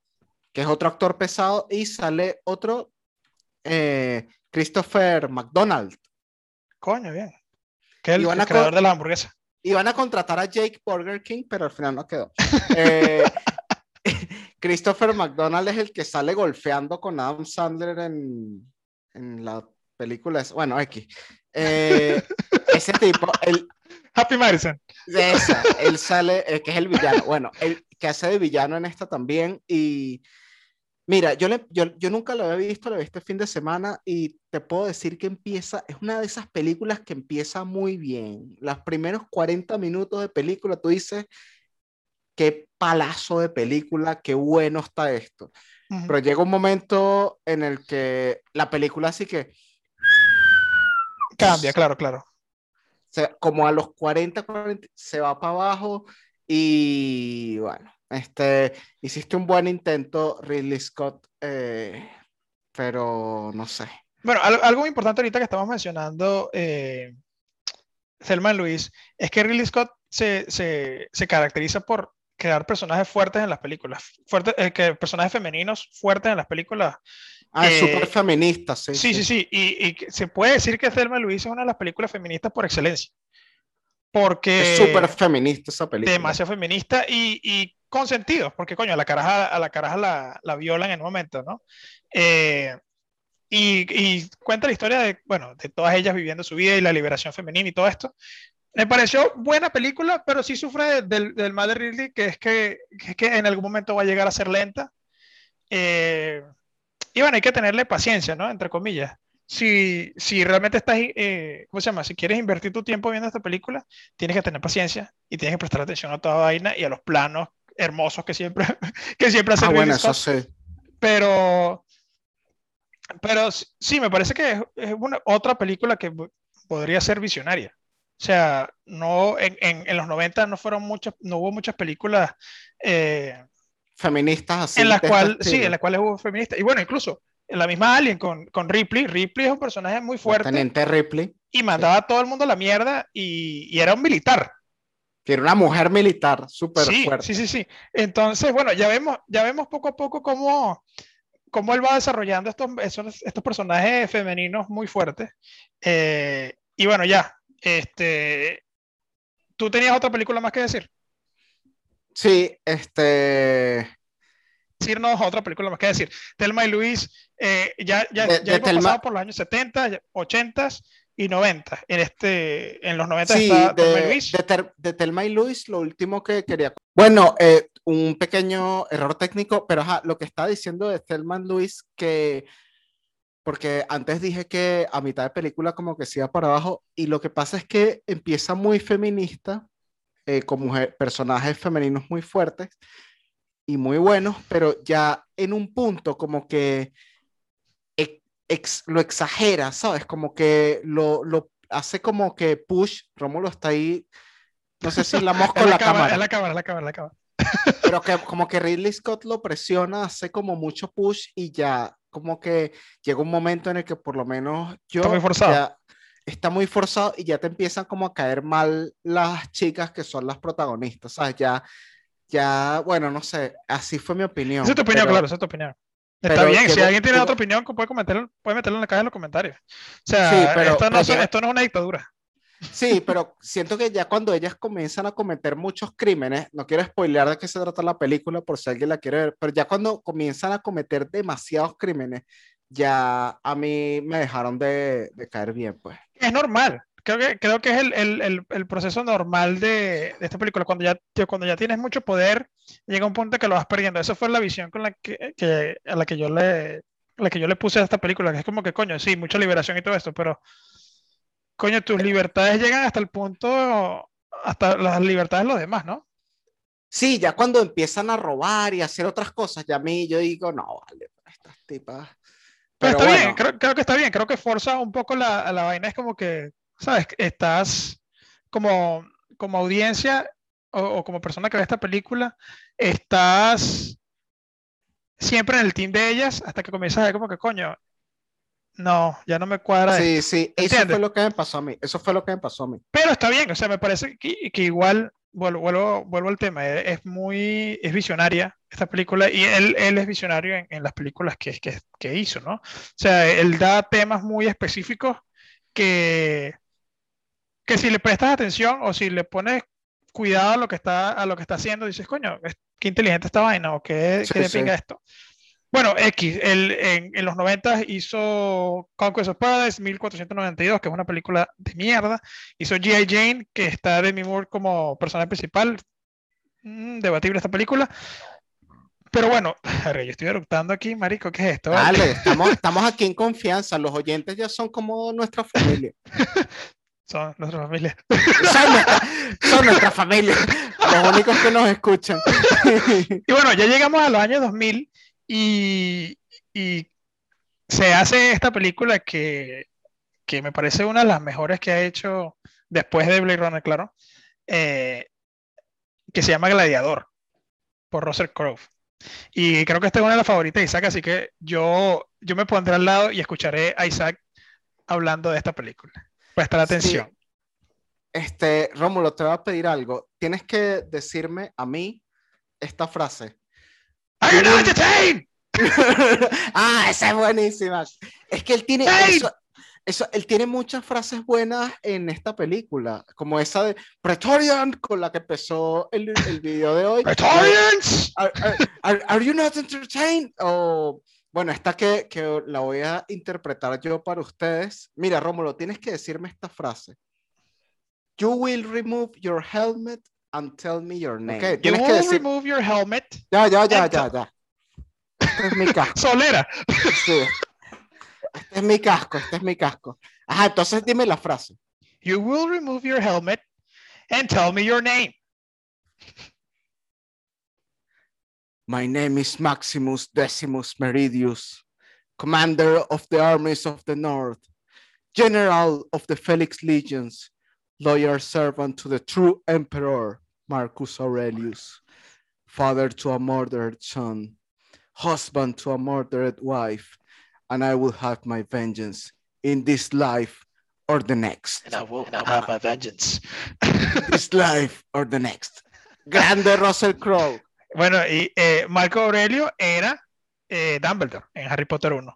que es otro actor pesado, y sale otro, Christopher McDonald. Coño, bien. Que es el, el creador de la hamburguesa. Iban a contratar a Jake Burger King, pero al final no quedó. Eh, Christopher McDonald es el que sale golfeando con Adam Sandler en, en la película. Bueno, X. Eh, ese tipo, el, Happy Madison. De esa, él sale, eh, que es el villano. Bueno, el que hace de villano en esta también. Y mira, yo, le, yo, yo nunca lo había visto, lo vi este fin de semana y te puedo decir que empieza, es una de esas películas que empieza muy bien. Los primeros 40 minutos de película, tú dices, qué palazo de película, qué bueno está esto. Ujú. Pero llega un momento en el que la película así que Cambia, claro, claro. se- como a los 40, 40 se va para abajo y bueno, este, hiciste un buen intento, Ridley Scott, eh, pero no sé. Bueno, al- algo muy importante ahorita que estamos mencionando, eh, Thelma y Luis, es que Ridley Scott se, se, se caracteriza por crear personajes fuertes en las películas, fuertes, eh, que personajes femeninos fuertes en las películas. Ah, Eh, súper feminista, sí. Sí, sí, sí, y, y se puede decir que Thelma Luis es una de las películas feministas por excelencia, porque Es súper feminista esa película. demasiado feminista y, y con sentido, porque coño, a la caraja, a la, caraja la, la violan en un momento, ¿no? Eh, y, y cuenta la historia de, bueno, de todas ellas viviendo su vida y la liberación femenina y todo esto. Me pareció buena película, pero sí sufre del, del mal de Ridley, que es que, que es que en algún momento va a llegar a ser lenta. Eh, y bueno, hay que tenerle paciencia, ¿no? Entre comillas. Si, si realmente estás, eh, ¿cómo se llama? Si quieres invertir tu tiempo viendo esta película, tienes que tener paciencia y tienes que prestar atención a toda vaina y a los planos hermosos que siempre, que siempre hace Ah, bueno, eso sí. Pero, pero sí, me parece que es, es una, otra película que po- podría ser visionaria. O sea, no, en, en, en los 90 no fueron muchas, no hubo muchas películas eh, Feministas así. en las este cuales, sí, en las cuales hubo feministas. Y bueno, incluso en la misma Alien con, con Ripley, Ripley es un personaje muy fuerte Teniente Ripley, y mandaba a todo el mundo a la mierda y, y era un militar. que era una mujer militar súper Sí, fuerte. sí, sí, sí. Entonces, bueno, ya vemos, ya vemos poco a poco cómo, cómo él va desarrollando estos, estos, estos personajes femeninos muy fuertes. Eh, y bueno, ya, este, ¿tú tenías otra película más que decir? Sí, este. Decirnos otra película más que decir. Telma y Luis, eh, ya, ya, De- ya de hemos pasado por los años 70, 80 y 90. En, este, en los 90 Sí, está Thelma y de, Luis. de, Ter- de Thelma y Luis, lo último que quería. Bueno, eh, un pequeño error técnico, pero ajá, lo que estaba diciendo de Thelma y Luis, que. Porque antes dije que a mitad de película como que se iba para abajo, y lo que pasa es que empieza muy feminista, eh, con mujer- personajes femeninos muy fuertes y muy buenos, pero ya en un punto como que ex- ex- lo exagera, ¿sabes? Como que lo, lo hace como que push, Rómulo está ahí, no sé si la mosca o la, cámara, la cámara, la cámara, la cámara. pero que como que Ridley Scott lo presiona, hace como mucho push y ya como que llega un momento en el que por lo menos yo Está muy forzado. ya está muy forzado y ya te empiezan como a caer mal las chicas que son las protagonistas, ¿sabes? Ya, ya, bueno, no sé, así fue mi opinión. Esa es tu opinión, pero- claro, esa es tu opinión. Está bien, si alguien tiene otra opinión, puede, comentarlo, puede meterlo en la caja de los comentarios. O sea, Sí, pero- esto, no, pero son- esto no es una dictadura. Sí, pero siento que ya cuando ellas comienzan a cometer muchos crímenes, no quiero spoilear de qué se trata la película por si alguien la quiere ver, pero ya cuando comienzan a cometer demasiados crímenes, ya a mí me dejaron de, de caer bien, pues. Es normal. Creo que, creo que es el, el, el, el proceso normal de, de, esta película. Cuando ya, cuando ya tienes mucho poder, llega un punto que lo vas perdiendo. Esa fue la visión con la que, que, a la que yo le, la que yo le puse a esta película, que es como que, coño, sí, mucha liberación y todo esto, pero, coño, tus libertades llegan hasta el punto, hasta las libertades de los demás, ¿no? Sí, ya cuando empiezan a robar y hacer otras cosas, ya a mí yo digo, no, vale, estas tipas. Pero, está bien, creo, creo, que está bien, creo que forza un poco la, la vaina, es como que, ¿sabes? Estás como, como audiencia o, o, como persona que ve esta película, estás siempre en el team de ellas hasta que comienzas a ver como que coño, no, ya no me cuadra. Sí, esto. sí, eso ¿Entiendes? fue lo que me pasó a mí, eso fue lo que me pasó a mí. Pero está bien, o sea, me parece que, que igual, vuelvo, vuelvo, vuelvo al tema, es muy, es visionaria esta película y él, él es visionario en, en las películas que, que, que, hizo, ¿no? O sea, él da temas muy específicos que, que si le prestas atención o si le pones cuidado a lo que está, a lo que está haciendo, dices, coño, qué inteligente esta vaina o qué, sí, qué pinga esto. Bueno, X, él, en, en, los 90 hizo Conquest of Paradise 1492, que es una película de mierda. Hizo G.I. Jane, que está Demi Moore como personaje principal. Mm, debatible esta película. Pero bueno, yo estoy eructando aquí, marico, ¿qué es esto? Dale, estamos, estamos aquí en confianza. Los oyentes ya son como nuestra familia. son nuestra familia. Son nuestra, son nuestra familia. Los únicos que nos escuchan. y bueno, ya llegamos a los años 2000 y, y se hace esta película que, que, me parece una de las mejores que ha hecho después de Blade Runner, claro, eh, que se llama Gladiador, por Russell Crowe. Y creo que esta es una de las favoritas de Isaac, así que yo, yo me pondré al lado y escucharé a Isaac hablando de esta película. Prestar atención. Sí. Este, Rómulo, te voy a pedir algo. Tienes que decirme a mí esta frase. Are you not entertained? ah, esa es buenísima. Es que él tiene eso, eso, él tiene muchas frases buenas en esta película, como esa de Praetorian con la que empezó el, el video de hoy. Are, are, are, you not entertained? O bueno, esta que, que la voy a interpretar yo para ustedes. Mira, Rómulo, tienes que decirme esta frase. You will remove your helmet and tell me your name. Okay, you will decir... remove your helmet. Ya, ya, ya, ya, ya. Este es mi casco. Solera. Sí. Este es mi casco, este es mi casco. Ajá, entonces dime la frase. You will remove your helmet and tell me your name. My name is Maximus Decimus Meridius, commander of the armies of the north, general of the Felix legions, loyal servant to the true emperor, Marcus Aurelius, father to a murdered son, husband to a murdered wife, and I will have my vengeance in this life or the next. And I will and I'll have my vengeance. this life or the next. Grande Russell Crowe. Bueno, y eh, Marco Aurelio era eh, Dumbledore en Harry Potter 1.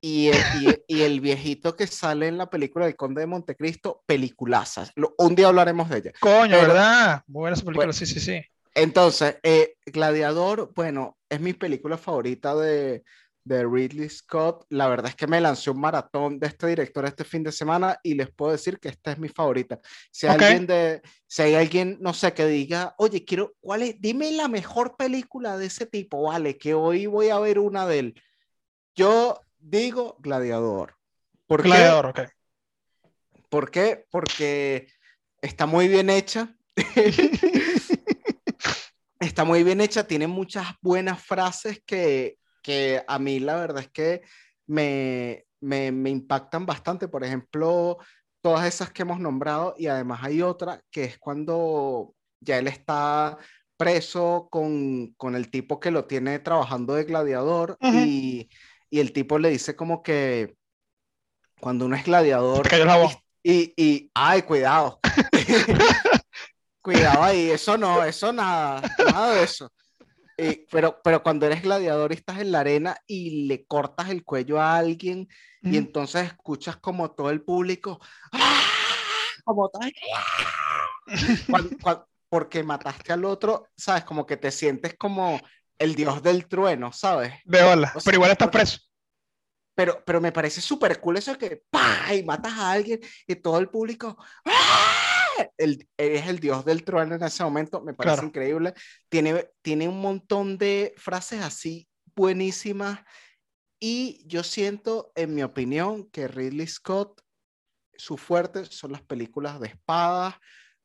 Y el, y, y el, viejito que sale en la película del Conde de Montecristo, peliculazas. Un día hablaremos de ella. Coño, Pero, ¿verdad? Muy buena esa película, bueno, sí, sí, sí. Entonces, eh, Gladiador, bueno, es mi película favorita de, de Ridley Scott. La verdad es que me lancé un maratón de este director este fin de semana y les puedo decir que esta es mi favorita. Si hay okay. alguien de, si hay alguien, no sé, que diga, oye, quiero, ¿cuál es? Dime la mejor película de ese tipo, vale, que hoy voy a ver una de él. Yo digo Gladiador. ¿Por Gladiador, qué? ok. ¿Por qué? Porque está muy bien hecha. está muy bien hecha, tiene muchas buenas frases que, que a mí la verdad es que me, me, me, impactan bastante. Por ejemplo, todas esas que hemos nombrado y además hay otra que es cuando ya él está preso con, con el tipo que lo tiene trabajando de gladiador uh -huh. y, y, el tipo le dice como que cuando uno es gladiador y, y, y, ay, cuidado. cuidado ahí, eso no, eso nada, nada de eso. Pero, pero cuando eres gladiador y estás en la arena y le cortas el cuello a alguien mm. y entonces escuchas como todo el público, ¡Ah! como tal. porque mataste al otro, ¿sabes? Como que te sientes como el dios del trueno, ¿sabes? De hola, pero igual estás preso. Pero, pero me parece súper cool eso de que ¡pah! y matas a alguien y todo el público ¡ah! el, es el dios del trueno en ese momento, me parece increíble. Tiene, tiene un montón de frases así buenísimas y yo siento, en mi opinión, que Ridley Scott, su fuerte son las películas de espadas,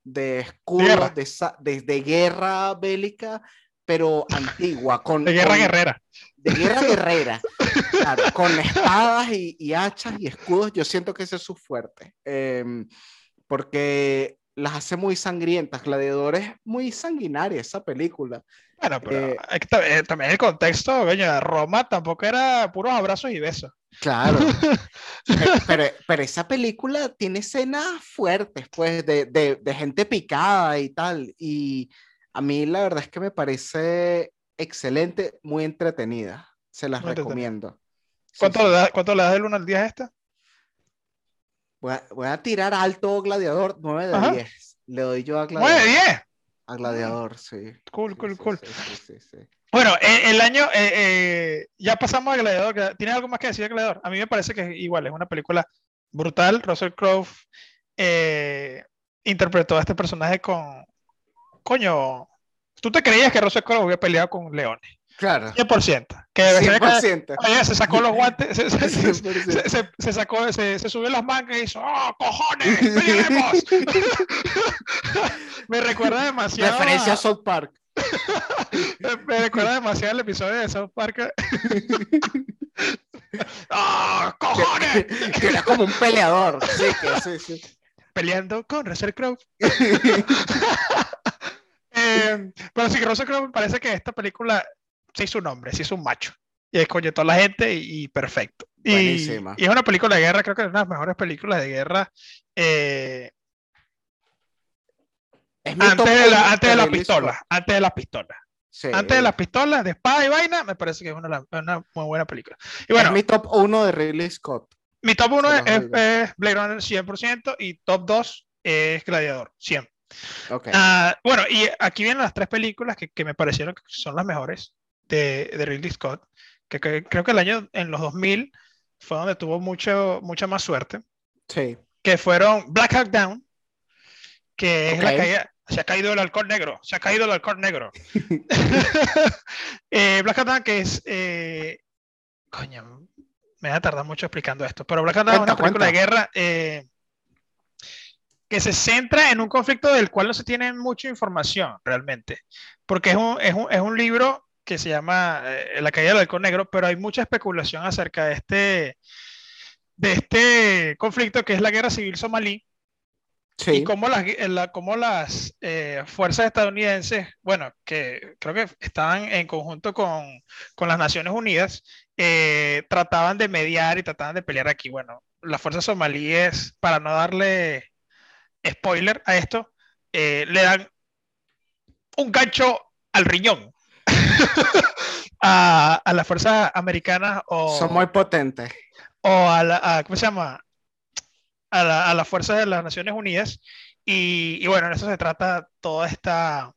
de escudos, de, de, guerra bélica, pero antigua. Con, de guerra guerrera. De guerra guerrera. con espadas y, hachas y escudos, yo siento que ese es su fuerte. Em, porque las hace muy sangrientas. Gladiador es muy sanguinaria esa película. Bueno, pero eh, eh, también el contexto, coño, Roma tampoco era puros abrazos y besos. Claro. pero, pero, esa película tiene escenas fuertes, pues, de, de, de, gente picada y tal. Y a mí la verdad es que me parece excelente, muy entretenida. Se las recomiendo. ¿Cuánto, Le das, ¿Cuánto le das del 1 al 10 a esta? Voy a, voy a, tirar alto Gladiador, 9 de 10. Le doy yo a Gladiador. ¿9 de 10? A Gladiador, sí. Cool, cool, cool. Bueno, el, año, eh, eh, ya pasamos a Gladiador. ¿Tienes algo más que decir de Gladiador? A mí me parece que igual, es una película brutal. Russell Crowe eh, interpretó a este personaje con, coño, tú te creías que Russell Crowe había peleado con leones. Claro. 100%. Que 100%. Oye, se sacó los guantes, se, se, se, sacó, se, subió las mangas y hizo, ¡oh, cojones! ¡Peleemos! Me recuerda demasiado. Referencia a South Park. Me recuerda demasiado el episodio de South Park. ¡Oh, cojones! Que, era como un peleador. Sí, que, sí, sí. Peleando con Russell Crowe. Eh, pero sí, Russell me parece que esta película sí su nombre, sí es un macho. Y escogió toda la gente y, perfecto. Y, y, es una película de guerra, creo que es una de las mejores películas de guerra. Eh, antes, de la, antes de las pistolas, antes de las pistolas. Antes de las pistolas, de espada y vaina, me parece que es una, una muy buena película. Y bueno, es mi top 1 de Ridley Scott. Mi top 1 es, Blade Runner 100% y top 2 es Gladiador 100. Okay. Uh, bueno, y aquí vienen las tres películas que, que, me parecieron que son las mejores de, de Ridley Scott, que, creo que el año en los 2000 fue donde tuvo mucho, mucha más suerte. Sí. Que fueron Black Hawk Down, que es la caída, se ha caído el alcohol negro, se ha caído el alcohol negro. eh, Black Hawk Down, que es, eh, coño, me va a tardar mucho explicando esto, pero Black Hawk Down es una película de guerra eh, que se centra en un conflicto del cual no se tiene mucha información realmente, porque es un, es un, es un libro que se llama eh, La caída del halcón negro, pero hay mucha especulación acerca de este, de este conflicto que es la guerra civil somalí. Y cómo las, la, cómo las eh, fuerzas estadounidenses, bueno, que creo que estaban en conjunto con, con las Naciones Unidas, eh, trataban de mediar y trataban de pelear aquí. Bueno, las fuerzas somalíes, para no darle spoiler a esto, le dan un gancho al riñón a, a las fuerzas americanas o... Son muy potentes. O a la, ¿cómo se llama? A, la, a las fuerzas de las Naciones Unidas. Y, y, bueno, en eso se trata toda esta...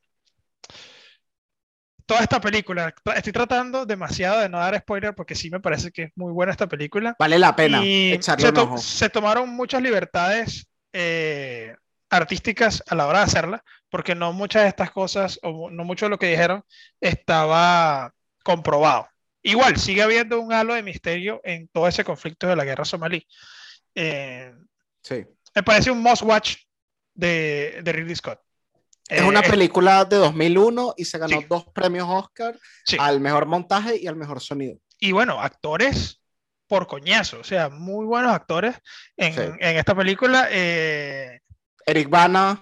Toda esta película. Estoy tratando demasiado de no dar spoiler porque sí me parece que es muy buena esta película. Vale la pena y se, se, tomaron muchas libertades eh, artísticas a la hora de hacerla, porque no muchas de estas cosas, o no mucho de lo que dijeron, estaba comprobado. Igual, sigue habiendo un halo de misterio en todo ese conflicto de la guerra somalí. Eh, sí. Me parece un must watch de, de Ridley Scott. Es una eh, película de 2001 y se ganó dos premios Oscar al mejor montaje y al mejor sonido. Y bueno, actores por coñazo, o sea, muy buenos actores en, en esta película. Eh, Eric Bana.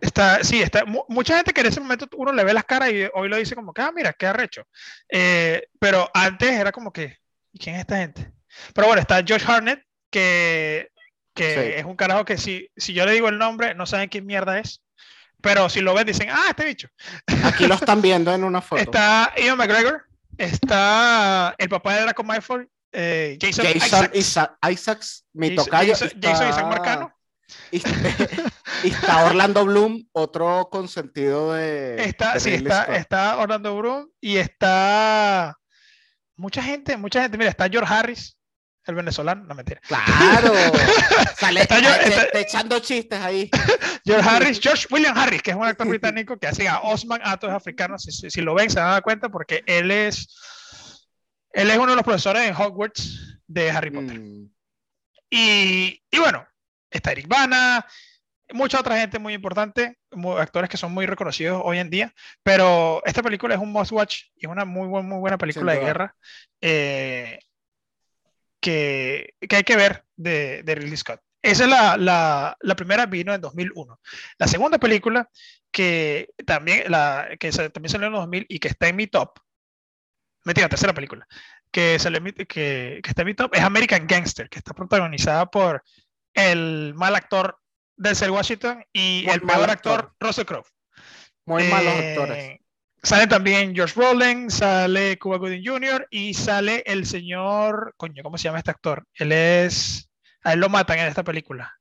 Está, sí, está, mucha gente que en ese momento uno le ve las caras y hoy lo dice como que, ah, mira, qué arrecho. Eh, pero antes era como que, ¿y quién es esta gente? Pero bueno, está Josh Harnett, que, que es un carajo que si, si yo le digo el nombre, no saben quién mierda es. Pero si lo ven, dicen, ah, este bicho. Aquí lo están viendo en una foto. Está Ian McGregor, está el papá de Draco Malfoy, eh, Jason, Jason Isaacs. mi tocayo. Jason, Isaac Marcano. Y está Orlando Bloom, otro consentido de. Está, de sí, está, está Orlando Bloom y está mucha gente, mucha gente. Mira, está George Harris, el venezolano, no mentira. Claro. Sale Está yo- te- está- te echando chistes ahí. George Harris, George William Harris, que es un actor británico que hace a Osman Atos africanos. Si, si- si lo ven, se van a dar cuenta porque él es, él es uno de los profesores en Hogwarts de Harry Potter. Mm, Y, y bueno, está Eric Bana, mucha otra gente muy importante, mu- actores que son muy reconocidos hoy en día, pero esta película es un must watch y es una muy, buen- muy buena película de guerra eh, que, que hay que ver de, de Ridley Scott. Esa es la, la, la primera, vino en 2001. La segunda película, que también, la, que también salió en 2000 y que está en mi top, mentira, tercera película, que, en mi- que, que está en mi top, es American Gangster, que está protagonizada por el mal actor Denzel Washington y Muy el mal peor actor. actor Russell Crowe. Muy malos Eh, actores. Sale también George Brolin, sale Cuba Gooding Jr. y sale el señor, coño, ¿cómo se llama este actor? Él es, a él lo matan en esta película.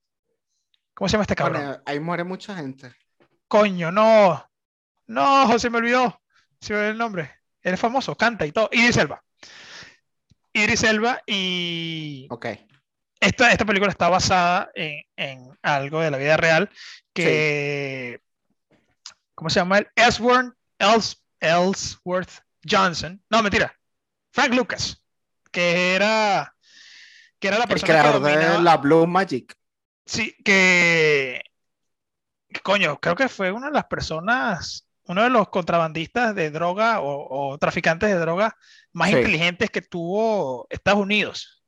¿Cómo se llama este cabrón? Bueno, ahí muere mucha gente. Coño, no, no, se me olvidó, se me olvidó el nombre. Él es famoso, canta y todo. Idris Elba. Idris Elba y Ok. esta, esta película está basada en, en algo de la vida real que, ¿cómo se llama él? Ellsworth, Ellsworth Johnson. No, mentira. Frank Lucas, que era, que era la El persona que creador de dominaba- la Blue Magic. Sí, que, que coño, creo que fue una de las personas, uno de los contrabandistas de droga o, o traficantes de droga más Sí. inteligentes que tuvo Estados Unidos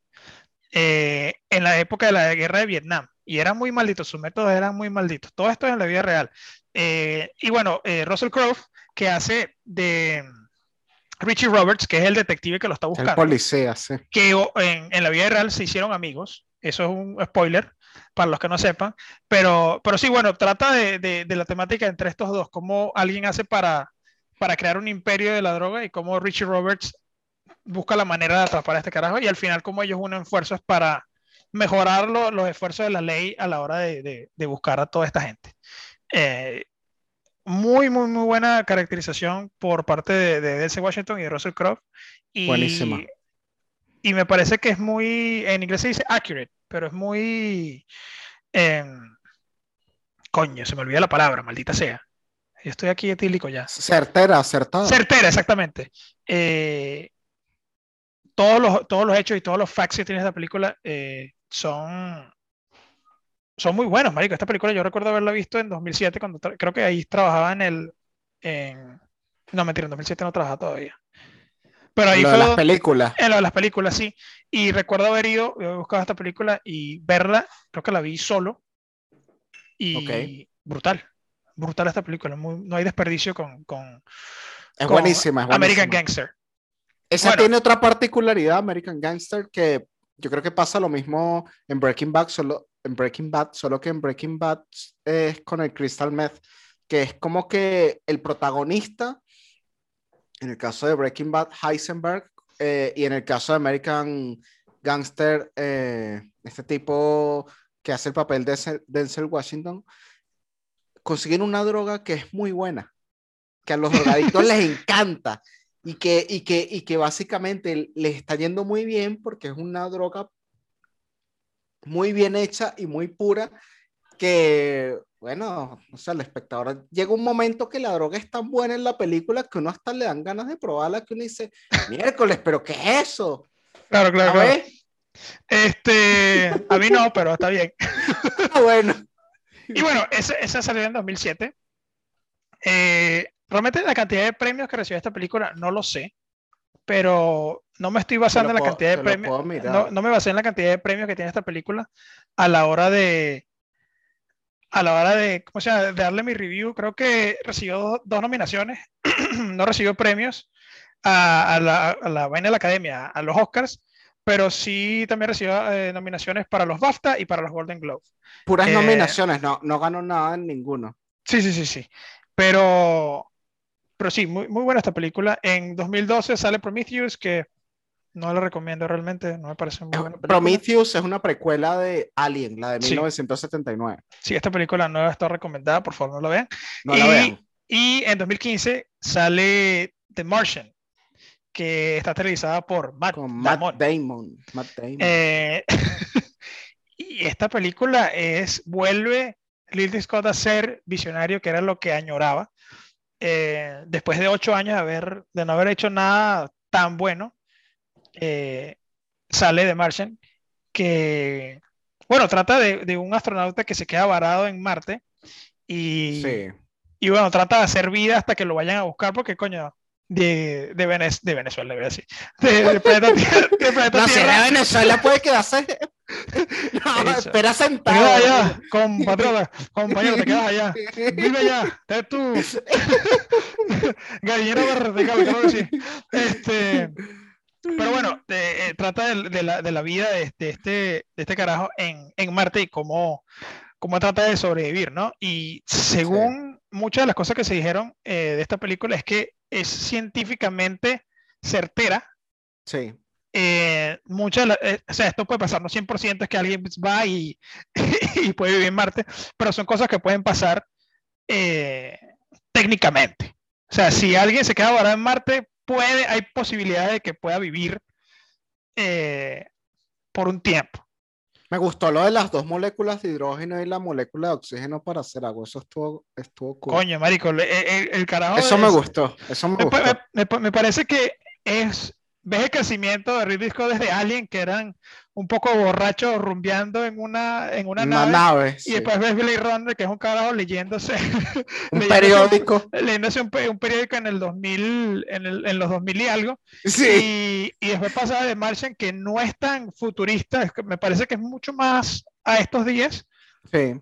eh, en la época de la guerra de Vietnam. Y eran muy malditos, sus métodos eran muy malditos. Todo esto es en la vida real. Eh, y bueno, eh, Russell Crowe, que hace de Richie Roberts, que es el detective que lo está El buscando policía, sí. que en, en la vida real se hicieron amigos. Eso es un spoiler para los que no sepan. Pero, pero sí, bueno, trata de, de- de la temática entre estos dos, cómo alguien hace para, para crear un imperio de la droga y cómo Richie Roberts busca la manera de atrapar a este carajo y al final cómo ellos unen esfuerzos para mejorar lo- los esfuerzos de la ley a la hora de, de- de buscar a toda esta gente. Eh, muy, muy, muy buena caracterización por parte de, de Denzel Washington y de Russell Crowe. Y, Buenísima. y me parece que es muy, en inglés se dice accurate, pero es muy, em, coño, se me olvidó la palabra, maldita sea. Yo estoy aquí etílico ya. Certera, acertada. Certera, exactamente. Eh, todos, los, todos los hechos y todos los facts que tiene esta película eh, son, son muy buenos, marico. Esta película yo recuerdo haberla visto en 2007, cuando creo que ahí trabajaba en el... En, no, mentira, en 2007 no trabajaba todavía. Pero ahí Lo fue de las películas. en lo de las películas, sí. Y recuerdo haber ido, he buscado esta película y verla, creo que la vi solo. Y Ok. brutal, brutal esta película. muy- no hay desperdicio con, con Es con buenísima, es American buenísima. Gangster. Esa Bueno. tiene otra particularidad, American Gangster, que yo creo que pasa lo mismo en Breaking Bad, solo en Breaking Bad, solo que en Breaking Bad es con el Crystal Meth, que es como que el protagonista, en el caso de Breaking Bad, Heisenberg, eh, y en el caso de American Gangster, eh, este tipo que hace el papel de Denzel- Washington, consiguen una droga que es muy buena, que a los drogadictos les encanta y que, y, que, y que básicamente les está yendo muy bien porque es una droga muy bien hecha y muy pura que, bueno, o sea, el espectador llega un momento que la droga es tan buena en la película que uno hasta le dan ganas de probarla que uno dice, miércoles, pero ¿qué es eso? Claro, claro, ¿A claro. Este, a mí no, pero está bien. Ah, bueno, Y bueno, esa, esa salió en 2007. Eh, realmente la cantidad de premios que recibió esta película no lo sé, pero no me estoy basando en la puedo- cantidad de premios. No, no me basé en la cantidad de premios que tiene esta película a la hora de a la hora de, ¿cómo se llama? de darle mi review. Creo que recibió dos, nominaciones, no recibió premios a, a la, a la vaina de la academia, a los Oscars, pero sí también recibió eh, nominaciones para los BAFTA y para los Golden Globe. puras Eh, nominaciones, no, no ganó nada en ninguno. Sí, sí, sí, sí. Pero, pero sí, muy, muy buena esta película. En 2012 sale Prometheus, que No la recomiendo realmente, no me parece muy buena. Prometheus es una precuela de Alien, la de 1979. Sí, esta película no está recomendada, por favor no la vean. No la vean. Y en 2015 sale The Martian, que está televisada por Matt, Damon. Matt Damon. Eh, y esta película es, vuelve Ridley Scott a ser visionario, que era lo que añoraba. Eh, después de ocho años de, haber, de no haber hecho nada tan bueno, eh, sale de Martian, que, bueno, trata de, de, un astronauta que se queda varado en Marte y, y bueno, trata de hacer vida hasta que lo vayan a buscar, porque coño, de, de, de Venezuela, de, decir. De, de planeta, de planeta no, si de Venezuela puede quedarse. No, espera sentado. Te allá, compatriota, compañero, te quedas allá. Vive allá, te tú. Vertical, claro que sí. Este, pero bueno, eh, trata de, la, de, la, vida de, este, de este carajo en, en Marte y cómo, cómo trata de sobrevivir, ¿no? Y según sí. muchas de las cosas que se dijeron eh, de esta película es que es científicamente certera. Sí. Eh, muchas, eh, o sea, esto puede pasar, no 100% es que alguien va y, y, puede vivir en Marte, pero son cosas que pueden pasar eh, técnicamente. O sea, si alguien se queda varado en Marte, puede, hay posibilidades de que pueda vivir eh, por un tiempo. Me gustó lo de las dos moléculas de hidrógeno y la molécula de oxígeno para hacer agua. Eso estuvo, estuvo cool. Coño, marico, el, el, el carajo. Eso es, me gustó. Eso me, me, gustó. Me, me, parece que es. Ves el crecimiento de Ridley Scott desde Alien, que eran un poco borrachos rumbeando en una, en una, una nave. nave y sí. después ves Billy Runner, que es un carajo leyéndose. un leyéndose periódico. Leyéndose un, un, periódico en el 2000, en, el, en los 2000 y algo. Sí. Y, y después pasa de Martian, que no es tan futurista, es que me parece que es mucho más a estos días. Sí.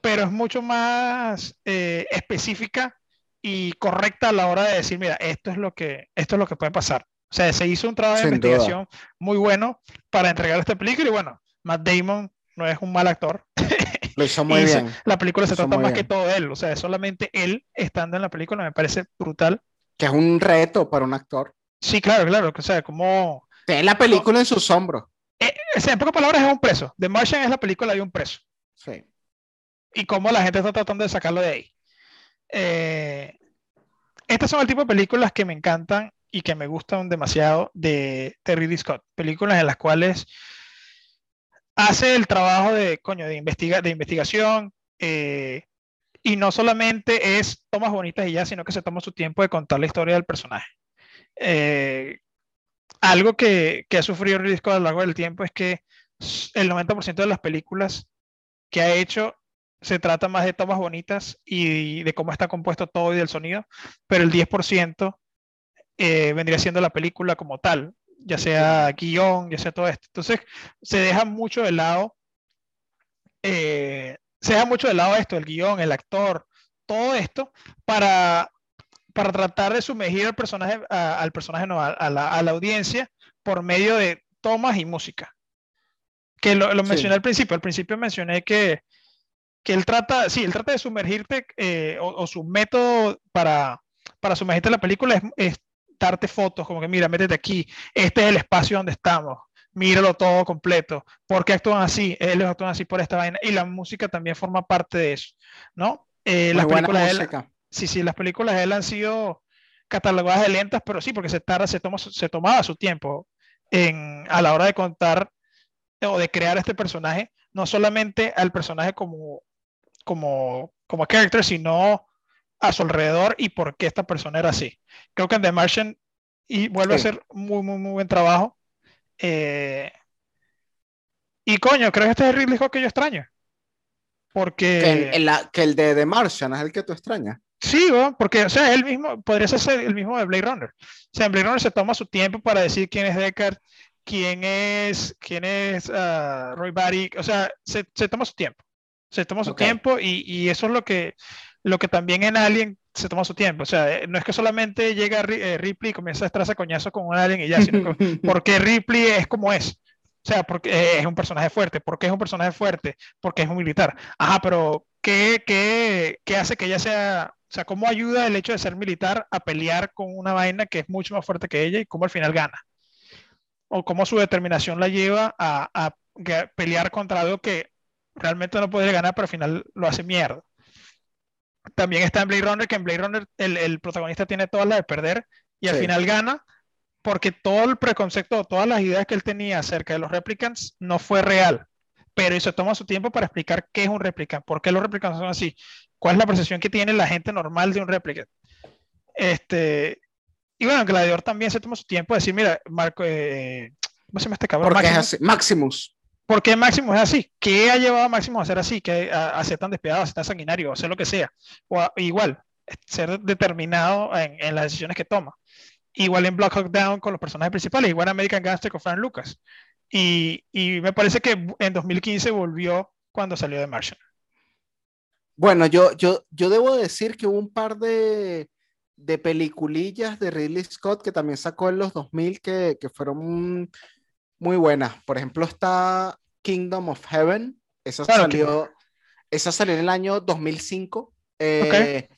Pero es mucho más eh, específica y correcta a la hora de decir, mira, esto es lo que, esto es lo que puede pasar. O sea, se hizo un trabajo Sin de investigación duda. muy bueno para entregar esta película y bueno, Matt Damon no es un mal actor. Lo hizo muy bien. La película se trata más bien. que todo él, o sea, solamente él estando en la película me parece brutal. Que es un reto para un actor. Sí, claro, claro, o sea, como... Tiene la película no, en sus hombros. Eh, o sea, en pocas palabras es un preso. The Martian es la película de un preso. Sí. Y cómo la gente está tratando de sacarlo de ahí. Eh, estas son el tipo de películas que me encantan y que me gustan demasiado de, Ridley Scott. Películas en las cuales hace el trabajo de, coño, de, investiga, de investigación eh, y no solamente es tomas bonitas y ya, sino que se toma su tiempo de contar la historia del personaje. Eh, algo que, que, ha sufrido Ridley a lo largo del tiempo es que el 90% de las películas que ha hecho se trata más de tomas bonitas y de cómo está compuesto todo y del sonido, pero el 10% eh, vendría siendo la película como tal, ya sea guion, ya sea todo esto. Entonces, se deja mucho de lado, eh, se deja mucho de lado esto, el guion, el actor, todo esto, para, para tratar de sumergir al personaje, a, al personaje no, a, a, la, a, la, audiencia por medio de tomas y música. Que lo, lo mencioné sí. al principio, al principio mencioné que, que él trata, sí, él trata de sumergirte, eh, o, o, su método para, para sumergirte en la película es, es darte fotos, como que mira, métete aquí, este es el espacio donde estamos, míralo todo completo, ¿por qué actúan así? Ellos actúan así por esta vaina, y la música también forma parte de eso, ¿no? Eh, las películas de él, sí, sí, las películas de él han sido catalogadas de lentas, pero sí, porque se tarda, se, toma, se tomaba su tiempo en, a la hora de contar o de crear este personaje, no solamente al personaje como, como, como character, sino a su alrededor y por qué esta persona era así. Creo que en The Martian y vuelve sí. a ser muy, muy, muy buen trabajo. Eh, y coño, creo que este es el Ridley Scott que yo extraño. Porque. Que el, el, que el de The Martian es el que tú extrañas. Sí, ¿no? porque, o sea, él mismo, podría ser el mismo de Blade Runner. O sea, en Blade Runner se toma su tiempo para decir quién es Deckard, quién es, quién es uh, Roy Batty, o sea, se, se, toma su tiempo. Se toma su okay. tiempo y, y, eso es lo que, lo que también en Alien se toma su tiempo. O sea, eh, no es que solamente llega eh, Ripley y comienza a estarse coñazo con un alien y ya, sino que porque Ripley es como es. O sea, porque eh, es un personaje fuerte. ¿Por qué es un personaje fuerte? Porque es un militar. Ajá, pero ¿qué, qué, qué hace que ella sea... O sea, ¿cómo ayuda el hecho de ser militar a pelear con una vaina que es mucho más fuerte que ella y cómo al final gana? o cómo su determinación la lleva a, a pelear contra algo que realmente no puede ganar, pero al final lo hace mierda. También está en Blade Runner, que en Blade Runner el, el protagonista tiene todas las de perder y al final gana porque todo el preconcepto, todas las ideas que él tenía acerca de los replicants no fue real. Pero eso toma su tiempo para explicar qué es un replicant, por qué los replicants son así, cuál es la percepción que tiene la gente normal de un replicant. Este, y bueno, Gladiador también se toma su tiempo de decir, mira, Marco, eh, ¿cómo se llama este cabrón? Porque Maximus. es así. Maximus. ¿Por qué Máximo es así? ¿Qué ha llevado a Máximo a ser así? Que a, ser tan despiadado, a ser tan sanguinario, a hacer lo que sea? O igual, ser determinado en, las decisiones que toma. Igual en Block Hawk Down con los personajes principales, igual en American Gangster con Frank Lucas. Y, y, me parece que en 2015 volvió cuando salió de Martian. Bueno, yo, yo, yo debo decir que hubo un par de, de peliculillas de Ridley Scott que también sacó en los 2000 que, que fueron muy buenas. Por ejemplo, está Kingdom of Heaven. Esa, salió, esa salió en el año 2005. Eh,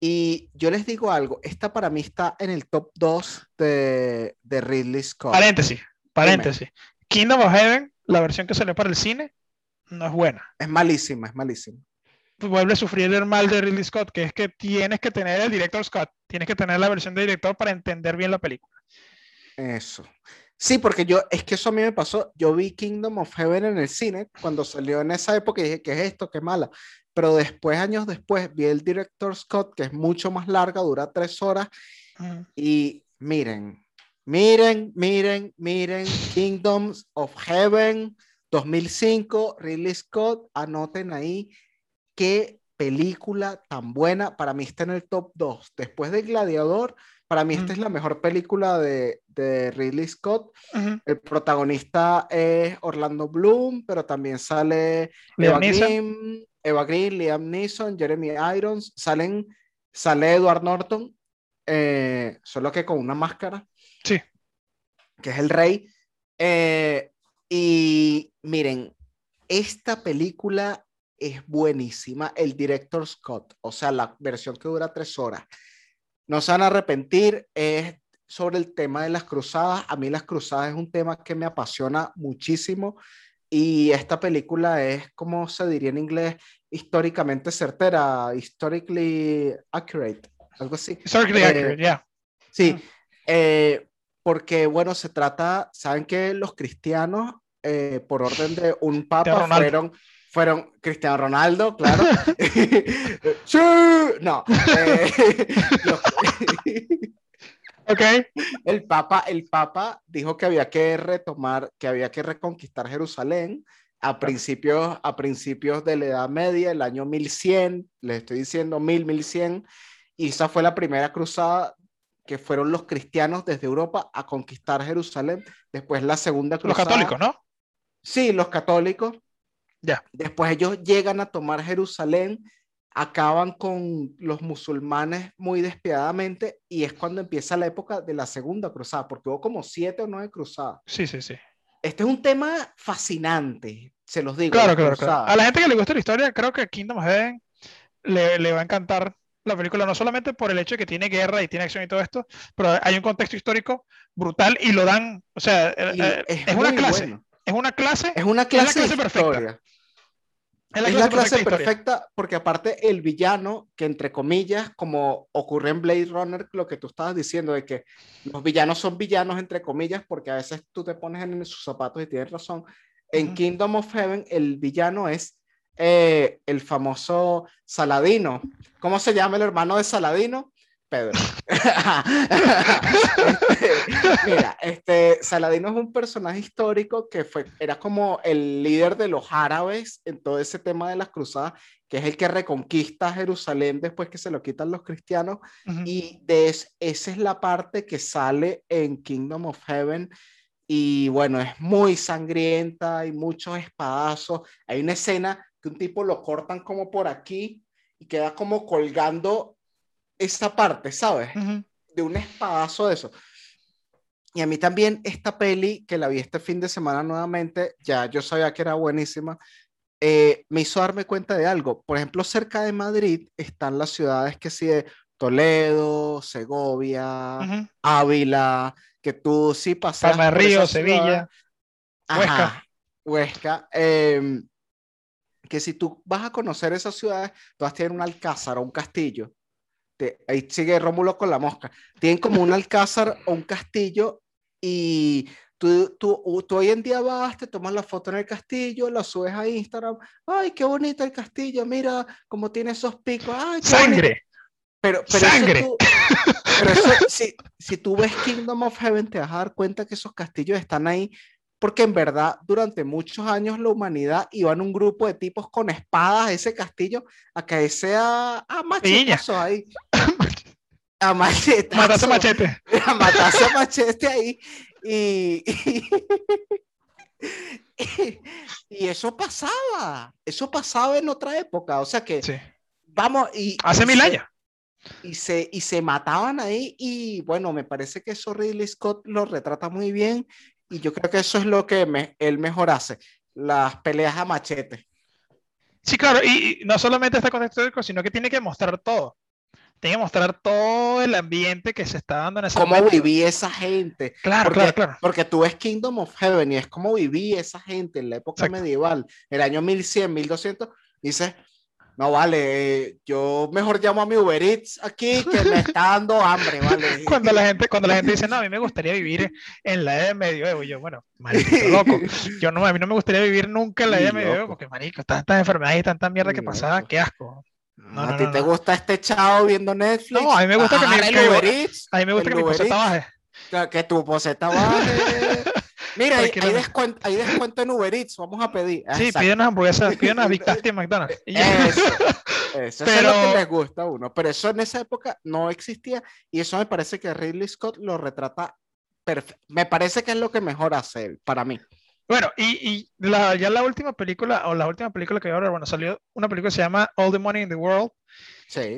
y yo les digo algo, esta para mí está en el top 2 de, de Ridley Scott. Paréntesis, paréntesis. Kingdom of Heaven, la versión que salió para el cine, no es buena. Es malísima, es malísima. Vuelve a sufrir el mal de Ridley Scott, que es que tienes que tener el director Scott, tienes que tener la versión de director para entender bien la película. Eso. Sí, porque yo, es que eso a mí me pasó. Yo vi Kingdom of Heaven en el cine cuando salió en esa época y dije, ¿qué es esto? Qué mala. Pero después, años después, vi el director Scott, que es mucho más larga, dura tres horas. Y miren, miren, miren, miren, Kingdoms of Heaven 2005, Ridley Scott, anoten ahí qué película tan buena. Para mí está en el top 2. Después de Gladiador, para mí esta es la mejor película de, de Ridley Scott. El protagonista es Orlando Bloom, pero también sale Eva Green, Eva Green, Liam Neeson, Jeremy Irons, salen, sale Edward Norton, eh, solo que con una máscara. Sí. Que es el rey. Eh, y miren, esta película es buenísima. El director Scott, o sea, la versión que dura tres horas no se van a arrepentir, es sobre el tema de las cruzadas. A mí las cruzadas es un tema que me apasiona muchísimo y esta película es, como se diría en inglés, históricamente certera, historically accurate, algo así. Historically eh, accurate, ya. Sí, mm. eh, porque bueno, se trata, saben que los cristianos, eh, por orden de un papa, fueron fueron Cristiano Ronaldo, claro. ¡Sí! No. Eh, ok. El Papa, el Papa dijo que había que retomar, que había que reconquistar Jerusalén a principios, a principios de la Edad Media, el año 1100, les estoy diciendo 1000, 1100, y esa fue la primera cruzada que fueron los cristianos desde Europa a conquistar Jerusalén. Después la segunda cruzada. Los católicos, ¿no? Sí, los católicos. Ya. Después ellos llegan a tomar Jerusalén, acaban con los musulmanes muy despiadadamente y es cuando empieza la época de la segunda cruzada, porque hubo como siete o nueve cruzadas. Sí, sí, sí. Este es un tema fascinante, se los digo. Claro, claro, claro. A la gente que le gusta la historia, creo que Kingdom Heaven le, le va a encantar la película, no solamente por el hecho de que tiene guerra y tiene acción y todo esto, pero hay un contexto histórico brutal y lo dan, o sea, eh, es, una clase. Es una clase. Es una clase, perfecta. Es la, clase, perfecta, porque aparte el villano, que entre comillas, como ocurre en Blade Runner, lo que tú estabas diciendo de que los villanos son villanos entre comillas, porque a veces tú te pones en sus zapatos y tienes razón. En Kingdom of Heaven el villano es eh, el famoso Saladino. ¿Cómo se llama el hermano de Saladino? Pedro. Este, mira, este Saladino es un personaje histórico que fue, era como el líder de los árabes en todo ese tema de las cruzadas, que es el que reconquista Jerusalén después que se lo quitan los cristianos. Y de esa es la parte que sale en Kingdom of Heaven. Y bueno, es muy sangrienta, hay muchos espadazos. Hay una escena que un tipo lo cortan como por aquí y queda como colgando esa parte, ¿sabes? De un espadazo de eso. Y a mí también esta peli, que la vi este fin de semana nuevamente, ya yo sabía que era buenísima, eh, me hizo darme cuenta de algo. Por ejemplo, cerca de Madrid están las ciudades que sí de Toledo, Segovia, Ávila, que tú sí de Río, Sevilla, Huesca. Huesca. Em, que si tú vas a conocer esas ciudades, tú vas a tener un alcázar o un castillo. Ahí sigue Rómulo con la mosca. Tienen como un alcázar o un castillo y Tú, tú, tú, hoy en día vas, te tomas la foto en el castillo, la subes a Instagram. Ay, qué bonito el castillo, mira cómo tiene esos picos. Ay, ¡Sangre! Pero, pero ¡Sangre! Eso pero eso, si, si tú ves Kingdom of Heaven, te vas a dar cuenta que esos castillos están ahí porque en verdad durante muchos años la humanidad iba en un grupo de tipos con espadas a ese castillo a que sea a machetazos ahí. A machetazos. Matazo machete. A matazo machete ahí. Y, y, eso pasaba, eso pasaba en otra época, o sea que vamos y... Hace mil años. Y se, y se mataban ahí y bueno, me parece que eso Ridley Scott lo retrata muy bien y yo creo que eso es lo que me, él mejor hace, las peleas a machete. Sí, claro, y, no solamente está contexto sino que tiene que mostrar todo tiene que mostrar todo el ambiente que se está dando en ese Cómo vivía esa gente. Claro, claro, claro. Porque tú ves Kingdom of Heaven y es cómo vivía esa gente en la época medieval, el año 1100, 1200. Dices, no vale, yo mejor llamo a mi Uber Eats aquí que me está dando hambre, vale. Cuando la gente, cuando la gente dice, no, a mí me gustaría vivir en la edad de medioevo, yo, bueno, maldito loco, yo no, a mí no me gustaría vivir nunca en la edad de medioevo, porque marico, tantas enfermedades y tanta mierda que pasaba, qué asco. No, ¿A ti te gusta este chavo viendo Netflix? No, a mí me gusta que mi, que, Eats, a mí me gusta que mi poseta baje. Que tu poseta baje. Mira, hay, hay, descuento, hay, descuento, en Uber Eats, vamos a pedir. Sí, piden unas hamburguesas, piden unas Big Tasty en McDonald's. Eso, eso pero... es lo que les gusta a uno. Pero eso en esa época no existía y eso me parece que Ridley Scott lo retrata perfecto. Me parece que es lo que mejor hace para mí. Bueno, y, la, ya la última película, o la última película que voy a hablar, bueno, salió una película que se llama All the Money in the World,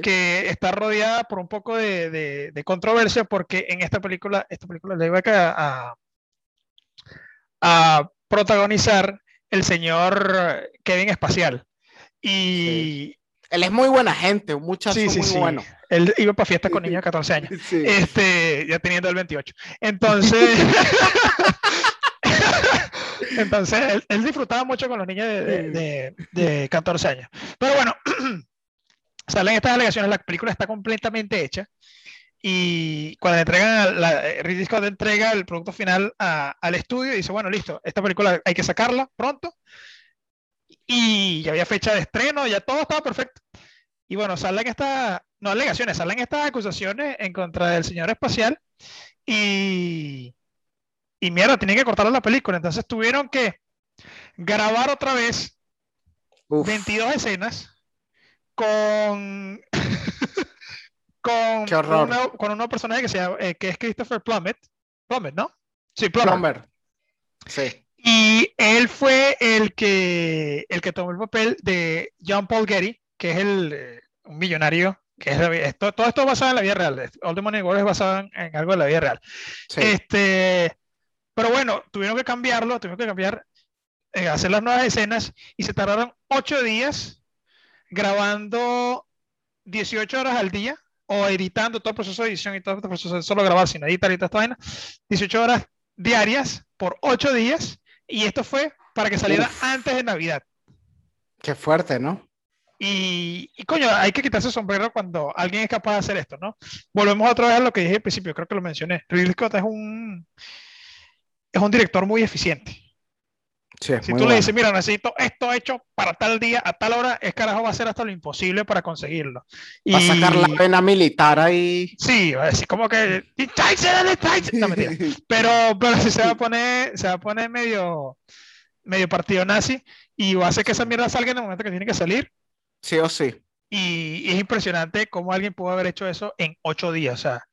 que está rodeada por un poco de, controversia, porque en esta película, esta película le iba a, a, protagonizar el señor Kevin Espacial. Y. Él es muy buena gente, un muchacho muy bueno. Él iba para fiestas con niños de 14 años, este, ya teniendo el 28. Entonces. Entonces, él, disfrutaba mucho con los niños de, de, 14 años. Pero bueno, salen estas alegaciones, la película está completamente hecha. Y cuando entregan, la, eh, Ridley Scott entrega el producto final al estudio y dice, bueno, listo, esta película hay que sacarla pronto. Y ya había fecha de estreno, ya todo estaba perfecto. Y bueno, salen estas, no alegaciones, salen estas acusaciones en contra del señor espacial. Y, y mierda, tenían que cortar la película. Entonces tuvieron que grabar otra vez 22 escenas con. con, con un nuevo personaje que, se eh, que es Christopher Plummet. Plummet, ¿no? Sí, Plummet. Sí. Y él fue el que, el que tomó el papel de John Paul Getty, que es el, eh, un millonario que es, todo esto es basado en la vida real. All the Money es basado en, algo de la vida real. Sí. Este, pero bueno, tuvieron que cambiarlo, tuvieron que cambiar, eh, hacer las nuevas escenas y se tardaron ocho días grabando 18 horas al día o editando todo el proceso de edición y todo el proceso de solo grabar sin editar y toda esta vaina, 18 horas diarias por ocho días y esto fue para que saliera antes de Navidad. Qué fuerte, ¿no? Y, y, coño, hay que quitarse el sombrero cuando alguien es capaz de hacer esto, ¿no? Volvemos otra vez a lo que dije al principio, creo que lo mencioné. Ridley Scott es un, es un director muy eficiente. si tú le dices, mira, necesito esto hecho para tal día, a tal hora, es carajo va a hacer hasta lo imposible para conseguirlo. Va a sacar la pena militar ahí. Sí, va a decir como que. No, pero, pero si se va a poner, se va a poner medio, medio partido nazi y va a hacer que esa mierda salga en el momento que tiene que salir. Sí o sí. Y, y es impresionante cómo alguien pudo haber hecho eso en ocho días. O sea,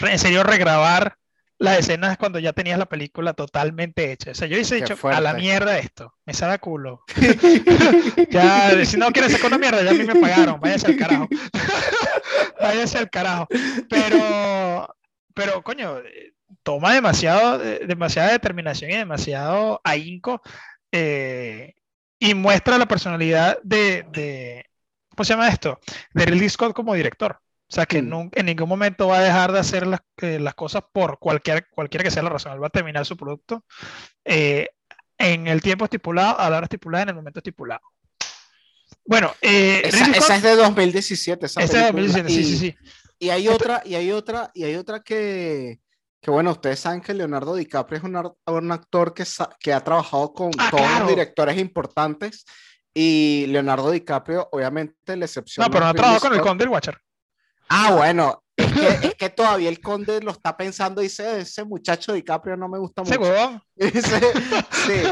en serio, regrabar las escenas cuando ya tenías la película totalmente hecha. O sea, yo hice dicho, a la mierda esto, me sabe a culo. ya, si no quieres sacar una mierda, ya a mí me pagaron, váyase al carajo. váyase al carajo. Pero, pero, coño, toma demasiado, demasiada determinación y demasiado ahínco eh, y muestra la personalidad de, de, ¿cómo se llama esto? De Ridley Scott como director. O sea, que en ningún momento va a dejar de hacer las, eh, las cosas por cualquier, cualquiera que sea la razón. Él va a terminar su producto eh, en el tiempo estipulado, a la hora estipulada, en el momento estipulado. Bueno, eh, Esa, esa Scott- es de 2017, esa esa es de película. 2017, sí, Y- sí, sí. Y hay Esto- otra, y hay otra, y hay otra que, que bueno, ustedes saben que Leonardo DiCaprio es un, un actor que, que ha trabajado con Ah, todos claro. los directores importantes. Y Leonardo DiCaprio, obviamente, la excepción. No, pero no ha trabajado con el. Conde del Watcher. Ah, bueno, es que, es que todavía el conde lo está pensando y dice, ese muchacho DiCaprio no me gusta mucho. Dice, sí,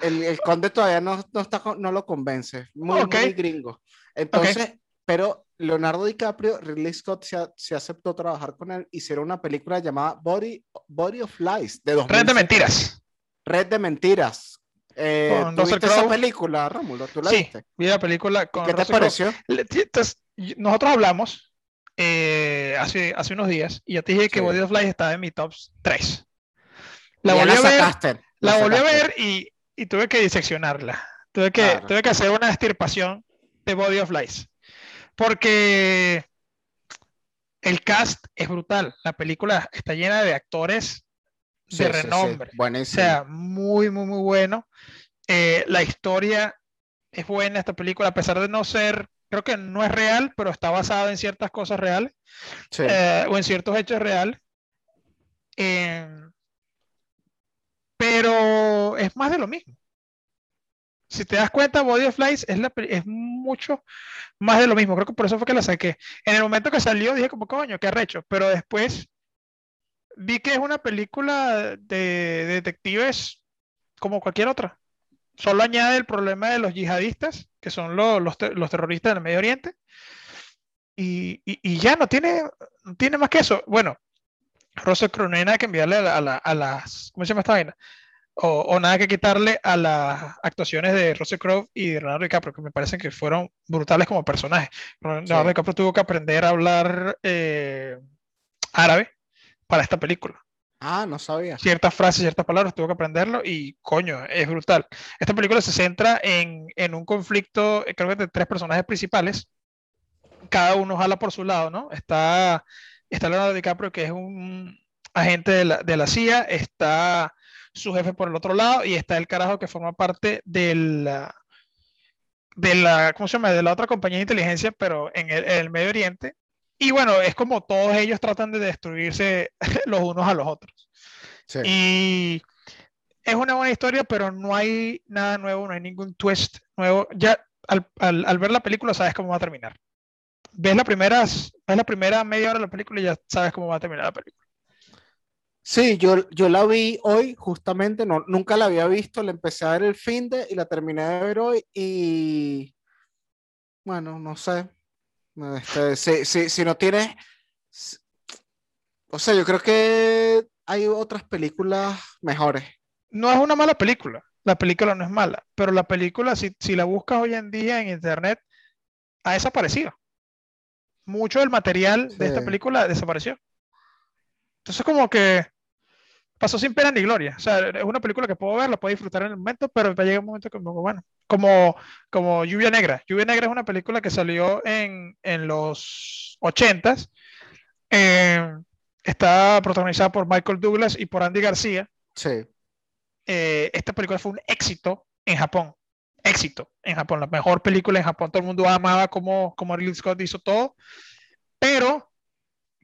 el, el conde todavía no, no, está, no lo convence, muy, Ok. muy gringo. Entonces, pero Leonardo DiCaprio, Ridley Scott se, se aceptó trabajar con él, hicieron una película llamada Body, Body of Lies, de Red 2007. de mentiras. Red de Mentiras. Eh, Con ¿tú viste esa Crowe. película, Rómulo? ¿Tú la Sí, viste? vi la película con ¿Qué te Russell Crowe. pareció? Y- nosotros hablamos eh, hace, hace unos días y yo te dije que. Body of Lies estaba en mi top 3. La Ya volví a ver, la volví a ver y, y tuve que diseccionarla. Tuve que, Claro. tuve que hacer una extirpación de Body of Lies. Porque el cast es brutal. La película está llena de actores Sí, de sí, renombre. O sea, muy, muy, muy bueno. Eh, la historia es buena, esta película, a pesar de no ser, creo que no es real, pero está basada en ciertas cosas reales Sí. eh, o en ciertos hechos reales. Em, pero es más de lo mismo. Si te das cuenta, Body of Lies es, la, es mucho más de lo mismo. Creo que por eso fue que la saqué. En el momento que salió dije como coño, qué arrecho. Pero después vi que es una película de detectives como cualquier otra. Solo añade el problema de los yihadistas, que son lo- los, te- los terroristas del Medio Oriente. Y, y- y ya no tiene, no tiene más que eso. Bueno, Russell Crowe no hay nada que enviarle a, la- a la- a las, ¿cómo se llama esta vaina? O, o nada que quitarle a las actuaciones de Russell Crowe y de Leonardo DiCaprio, que me parecen que fueron brutales como personajes. Leonardo Sí. DiCaprio tuvo que aprender a hablar eh, árabe para esta película. Ah, no sabía. Ciertas frases, ciertas palabras, tuvo que aprenderlo y coño, es brutal. Esta película se centra en, en un conflicto, eh, creo que de tres personajes principales. Cada uno jala por su lado, ¿no? Está, está Leonardo DiCaprio, que es un agente de la, de la CIA, está su jefe por el otro lado y está el carajo que forma parte de la, de la, ¿cómo se llama? De la otra compañía de inteligencia, pero en el, en el Medio Oriente. Y bueno, es como todos ellos tratan de destruirse los unos a los otros. Sí. Y es una buena historia, pero no hay nada nuevo, no hay ningún twist nuevo. Ya al, al- al ver la película sabes cómo va a terminar. Ves la, primera, ves la primera media hora de la película y ya sabes cómo va a terminar la película. Sí, yo, yo la vi hoy, justamente, no, nunca la había visto, la empecé a ver el fin de y la terminé de ver hoy y bueno, no sé. Este, si, si, si no tienes, o sea, yo creo que hay otras películas mejores. No es una mala película, la película no es mala, pero la película, si, si la buscas hoy en día en internet, ha desaparecido. Mucho del material de esta película desapareció. Entonces, como que pasó sin pena ni gloria. O sea, es una película que puedo ver, la puedo disfrutar en el momento, pero va a llegar un momento que, como, bueno, como, como Lluvia Negra. Lluvia Negra es una película que salió en, en los 80s. eh, está protagonizada por Michael Douglas y por Andy García. Sí, Eh, esta película fue un éxito en Japón. Éxito en Japón, la mejor película en Japón. Todo el mundo amaba cómo, cómo Ridley Scott hizo todo, pero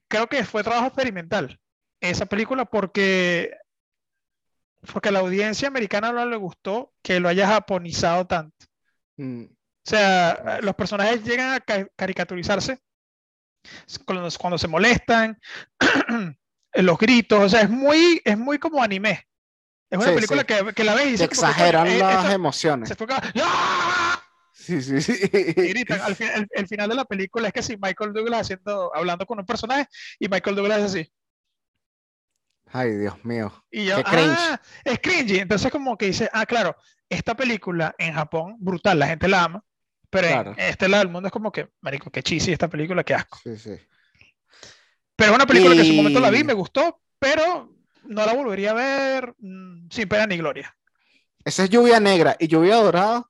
creo que fue trabajo experimental esa película porque, porque a la audiencia americana no le gustó que lo haya japonizado tanto. mm, O sea, los personajes llegan a ca- caricaturizarse cuando, cuando se molestan, los gritos, o sea, es muy, es muy como anime. Es una Sí, película sí. que, que la ves y se exageran eh, las esto- emociones. se como, ¡Ah! Sí, sí, sí. Y gritan. Al fin- el, el final de la película es que si Michael Douglas haciendo, hablando con un personaje y Michael Douglas es así. Ay, Dios mío. Y yo, Qué cringe. ah, es cringy. Entonces como que dice, ah, claro, esta película en Japón, brutal, la gente la ama, pero Claro. en este lado del mundo es como que, marico, qué cheesy esta película, qué asco. Sí, sí. Pero es una película que en su momento la vi, Y- me gustó, pero no la volvería a ver mm, sin pena ni gloria. Esa es lluvia negra y lluvia dorada.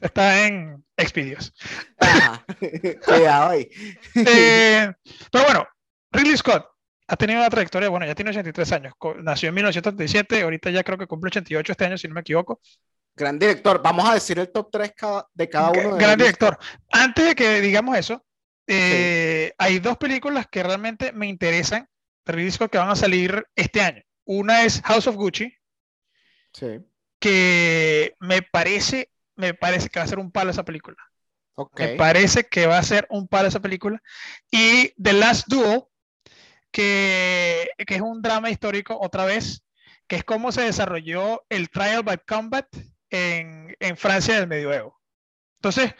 Está en Expedios. Cuidado ahí. Eh, pero bueno, Ridley Scott ha tenido una trayectoria, bueno, ya tiene 83 años. Nació en 1937, ahorita ya creo que cumple 88 este año, si no me equivoco. Gran director. Vamos a decir el top 3 de cada uno. De gran director. Antes de que digamos eso, eh, hay dos películas que realmente me interesan que van a salir este año. Una es House of Gucci. Sí. Que me parece, me parece que va a ser un palo esa película. Me parece que va a ser un palo esa película. Y The Last Duel, que, que es un drama histórico otra vez, que es cómo se desarrolló el Trial by Combat en, en Francia del medioevo. Entonces,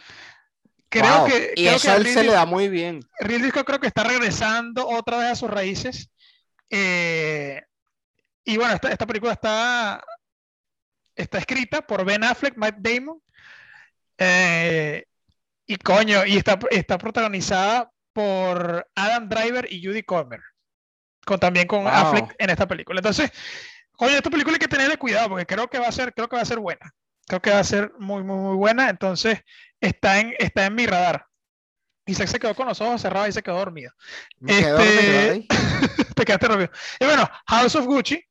creo que... Y eso a él se le da muy bien. Ridley Scott creo que está regresando otra vez a sus raíces. Eh, y bueno, esta, esta, película está, está escrita por Ben Affleck, Matt Damon. Eh, y coño, y está, está protagonizada por Adam Driver y Judy Comer. Con, también con Affleck en esta película. Entonces, coño, esta película hay que tenerle cuidado porque creo que va a ser, creo que va a ser buena. Creo que va a ser muy, muy, muy buena. Entonces, está en, está en mi radar. Y se quedó con los ojos cerrados y se quedó dormido. Este, te quedaste dormido. Y bueno, House of Gucci,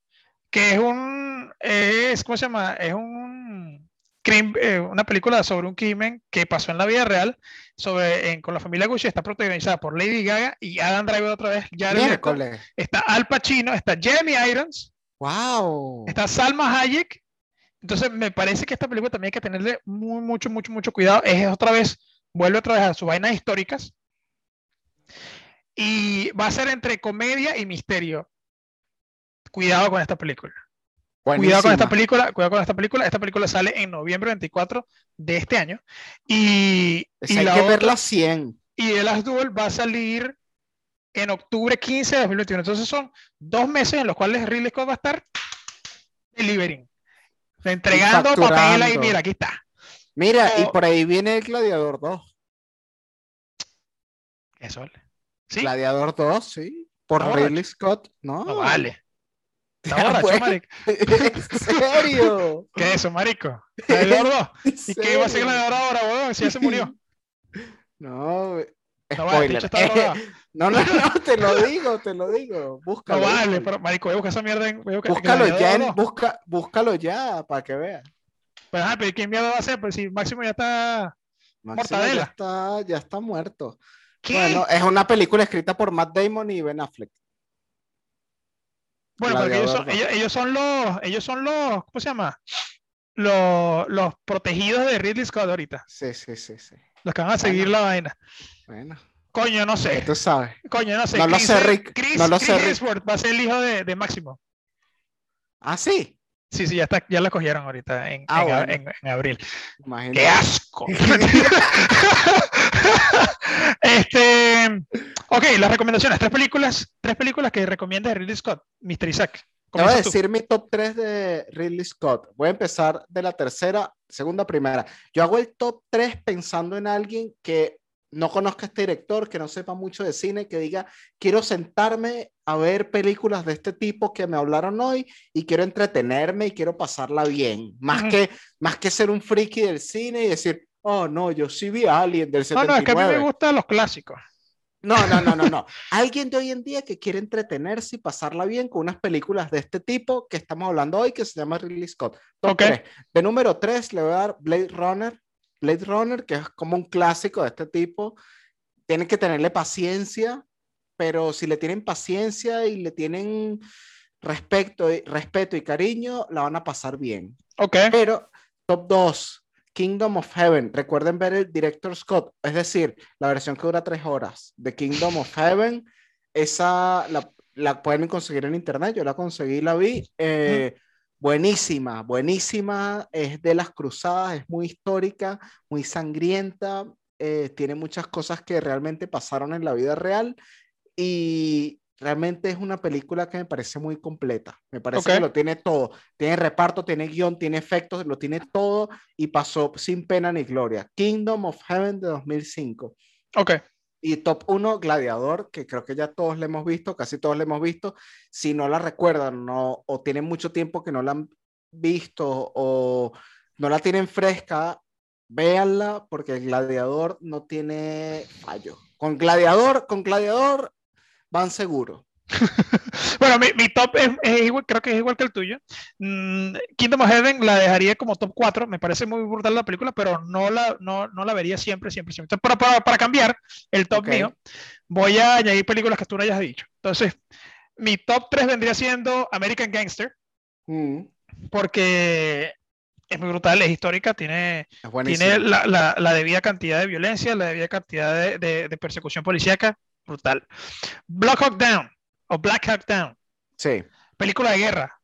que es un, es, ¿cómo se llama? Es un eh, una película sobre un crimen que pasó en la vida real sobre, con la familia Gucci, está protagonizada por Lady Gaga y Adam Driver otra vez. está Al Pacino, está Jeremy Irons, wow. está Salma Hayek. Entonces me parece que esta película también hay que tenerle muy, mucho, mucho, mucho cuidado. Es otra vez, vuelve otra vez a sus vainas históricas. Y va a ser entre comedia y misterio. Cuidado con esta película. Cuidado con esta película, cuidado con esta película. Esta película sale en noviembre 24 de este año. Y, y hay que verla 100. Y The Last Duel va a salir en octubre 15 de 2021. Entonces son dos meses en los cuales Ridley Scott va a estar delivering. Entregando papel ahí, mira, aquí está. Mira, y por ahí viene el Gladiador 2. Eso. ¿Sí? Gladiador 2, sí. Por Ridley Scott, ¿no? No vale. Marico. ¿En serio? ¿Qué es eso, marico? ¿Y qué va a ser la ahora, weón? Si ya se murió. No, spoiler. No, no, no, te lo digo, te lo digo. Búscalo. No vale, pero, marico, busca esa mierda en. Búscalo ya, en, busca, búscalo ya para que veas. Pero, ah, pero ¿quién mierda va a ser? Pues si Máximo ya está. Máximo ya está, ya está muerto. ¿Qué? Bueno, es una película escrita por Matt Damon y Ben Affleck. Bueno, porque ellos son, ellos, son, los, ellos son los, ¿cómo se llama? Los, los protegidos de Ridley Scott ahorita. Sí, sí, sí, sí. Los que van a seguir la vaina. Bueno. Coño, no sé. Tú sabes. Coño, no sé. No lo sé, Rick. Chris, no lo sé, Rick. va a ser el hijo de, de Máximo. Ah, sí. Sí, sí, ya, está, ya la cogieron ahorita en, ah, en, en, abril. Imagínate. ¡Qué asco! este, ok, las recomendaciones. Tres películas, tres películas que recomiendas de Ridley Scott, Mr. Isaac. Te voy a decir mi top 3 de Ridley Scott. Voy a empezar de la tercera, segunda, primera. Yo hago el top 3 pensando en alguien que no conozca a este director, que no sepa mucho de cine, que diga, quiero sentarme a ver películas de este tipo que me hablaron hoy y quiero entretenerme y quiero pasarla bien, más, que, más que ser un friki del cine y decir, oh no, yo sí vi a alguien del 79. No, no, es que a mí me gustan los clásicos. No, no, no, no, no. Alguien de hoy en día que quiere entretenerse y pasarla bien con unas películas de este tipo que estamos hablando hoy que se llama Ridley Scott. okay. De número 3 le voy a dar Blade Runner Blade Runner, que es como un clásico de este tipo, tienen que tenerle paciencia, pero si le tienen paciencia y le tienen respeto, respeto y cariño, la van a pasar bien. Ok. Pero, top 2, Kingdom of Heaven. Recuerden ver el Director Scott, es decir, la versión que dura tres horas de Kingdom of Heaven. Esa la, la pueden conseguir en internet. Yo la conseguí, la vi. Eh, Buenísima, buenísima. Es de las cruzadas, es muy histórica, muy sangrienta. Eh, tiene muchas cosas que realmente pasaron en la vida real y realmente es una película que me parece muy completa. Me parece que lo tiene todo. Tiene reparto, tiene guion, tiene efectos, lo tiene todo y pasó sin pena ni gloria. Kingdom of Heaven de 2005. Ok. Y top 1, Gladiador, que creo que ya todos le hemos visto, casi todos le hemos visto. Si no la recuerdan o tienen mucho tiempo que no la han visto o no la tienen fresca, véanla porque el gladiador no tiene fallo. Con gladiador, con gladiador van seguro. bueno, mi, top es, igual, creo que es igual que el tuyo. Mm, Kingdom of Heaven la dejaría como top 4. Me parece muy brutal la película, pero no la, no, no la vería siempre, siempre, siempre. para, para, cambiar el top mío, voy a añadir películas que tú no hayas dicho. Entonces, mi top 3 vendría siendo American Gangster. Mm. Porque es muy brutal, es histórica, tiene, tiene la, la, la, debida cantidad de violencia, la debida cantidad de, de, de persecución policíaca, brutal. Black Hawk Down, o Black Hawk Down. Sí. Película de guerra,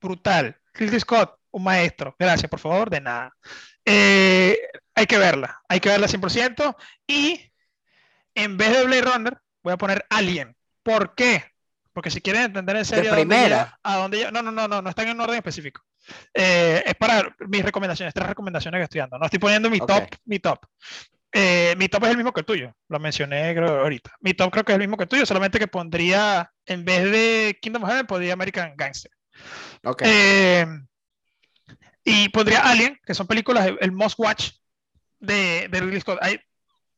brutal. Ridley Scott, un maestro. Gracias, por favor, de nada. Eh, hay que verla, hay que verla 100%. Y en vez de Blade Runner, voy a poner Alien. ¿Por qué? Porque si quieren entender en serio de primera. a dónde yo, no, no, no, no, no están en un orden específico. Eh, es para mis recomendaciones, tres recomendaciones que estoy dando. No estoy poniendo mi top, mi top. Eh, mi top es el mismo que el tuyo, lo mencioné creo ahorita. Mi top creo que es el mismo que el tuyo, solamente que pondría, en vez de Kingdom Heaven, pondría American Gangster. Okay. Eh, y pondría Alien, que son películas, el Most Watch de, de Ridley Scott. Hay,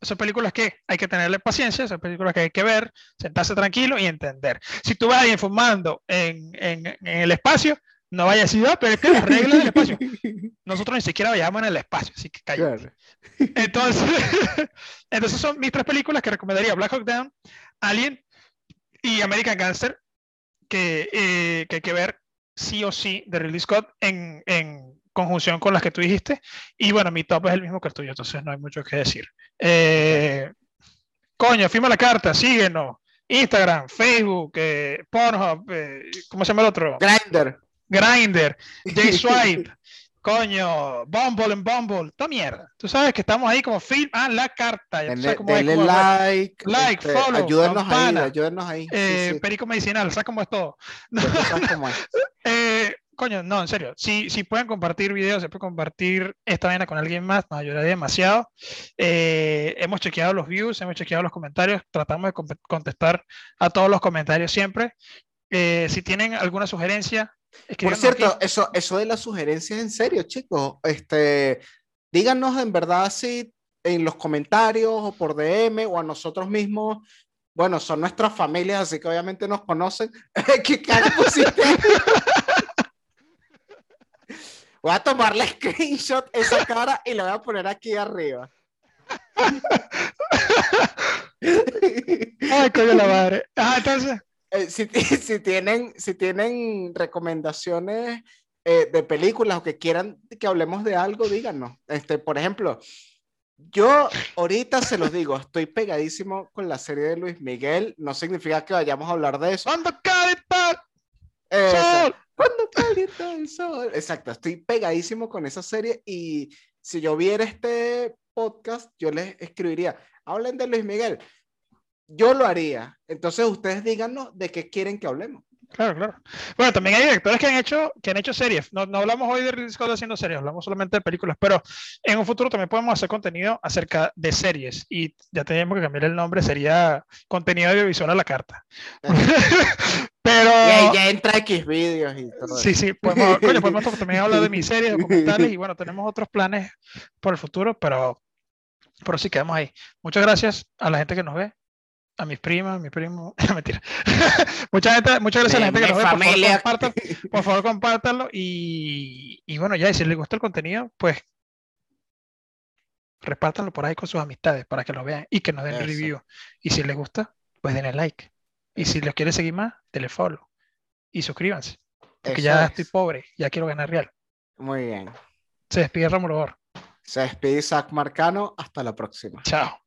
son películas que hay que tenerle paciencia, son películas que hay que ver, sentarse tranquilo y entender. Si tú vas ahí fumando en, en, en el espacio, no vaya a decir, ah, pero es que las reglas del espacio. Nosotros ni siquiera vayamos en el espacio, así que cállate. Entonces, entonces son mis tres películas que recomendaría: Black Hawk Down, Alien y American Gangster, que, eh, que hay que ver sí o sí de Ridley Scott en, en, conjunción con las que tú dijiste. Y bueno, mi top es el mismo que el tuyo, entonces no hay mucho que decir. Eh, coño, firma la carta, síguenos. Instagram, Facebook, eh, Pornhub, eh, ¿cómo se llama el otro? Grindr. Grinder, J-Swipe, coño, Bumble en Bumble, toda mierda. Tú sabes que estamos ahí como film, ah, la carta. Denle, denle like, like, este, follow, ayúdenos ahí, ayúdenos ahí. Eh, sí, sí. Perico medicinal, ¿sabes cómo es todo? ¿Sabes cómo es? eh, coño, no, en serio, si, si pueden compartir videos, se puede compartir esta vaina con alguien más, nos ayudaría demasiado. Eh, hemos chequeado los views, hemos chequeado los comentarios, tratamos de contestar a todos los comentarios siempre. Eh, si tienen alguna sugerencia, por cierto, eso, eso de las sugerencias, en serio, chicos, este, díganos en verdad si en los comentarios o por DM o a nosotros mismos, bueno, son nuestras familias, así que obviamente nos conocen. ¿Qué cara pusiste? voy a tomarle screenshot esa cara y la voy a poner aquí arriba. Ay, coño la madre. Ah, entonces. Eh, si, si, tienen, si tienen recomendaciones eh, de películas o que quieran que hablemos de algo, díganos. Este, por ejemplo, yo ahorita se los digo, estoy pegadísimo con la serie de Luis Miguel. No significa que vayamos a hablar de eso. Cuando calienta el sol. Cuando calienta el sol. Exacto, estoy pegadísimo con esa serie y si yo viera este podcast, yo les escribiría, hablen de Luis Miguel yo lo haría. Entonces ustedes díganos de qué quieren que hablemos. Claro, claro. Bueno, también hay directores que han hecho, que han hecho series. No, no hablamos hoy de Ridley Scott haciendo series, hablamos solamente de películas, pero en un futuro también podemos hacer contenido acerca de series y ya tenemos que cambiar el nombre, sería contenido audiovisual a la carta. pero... Y ya entra X vídeos y todo. Sí, sí, podemos, coño, podemos también hablar de mis series, documentales y bueno, tenemos otros planes por el futuro, pero, pero sí quedamos ahí. Muchas gracias a la gente que nos ve a mis primas, a mi primo, mentira. mucha gente, muchas gracias a la gente que nos ve, por favor, por favor compártanlo y, y, bueno, ya, y si les gustó el contenido, pues repártanlo por ahí con sus amistades para que lo vean y que nos den el review. Y si les gusta, pues denle like. Y si los quieren seguir más, denle follow. Y suscríbanse. Porque Eso ya es. estoy pobre, ya quiero ganar real. Muy bien. Se despide Ramón Se despide Isaac Marcano. Hasta la próxima. Chao.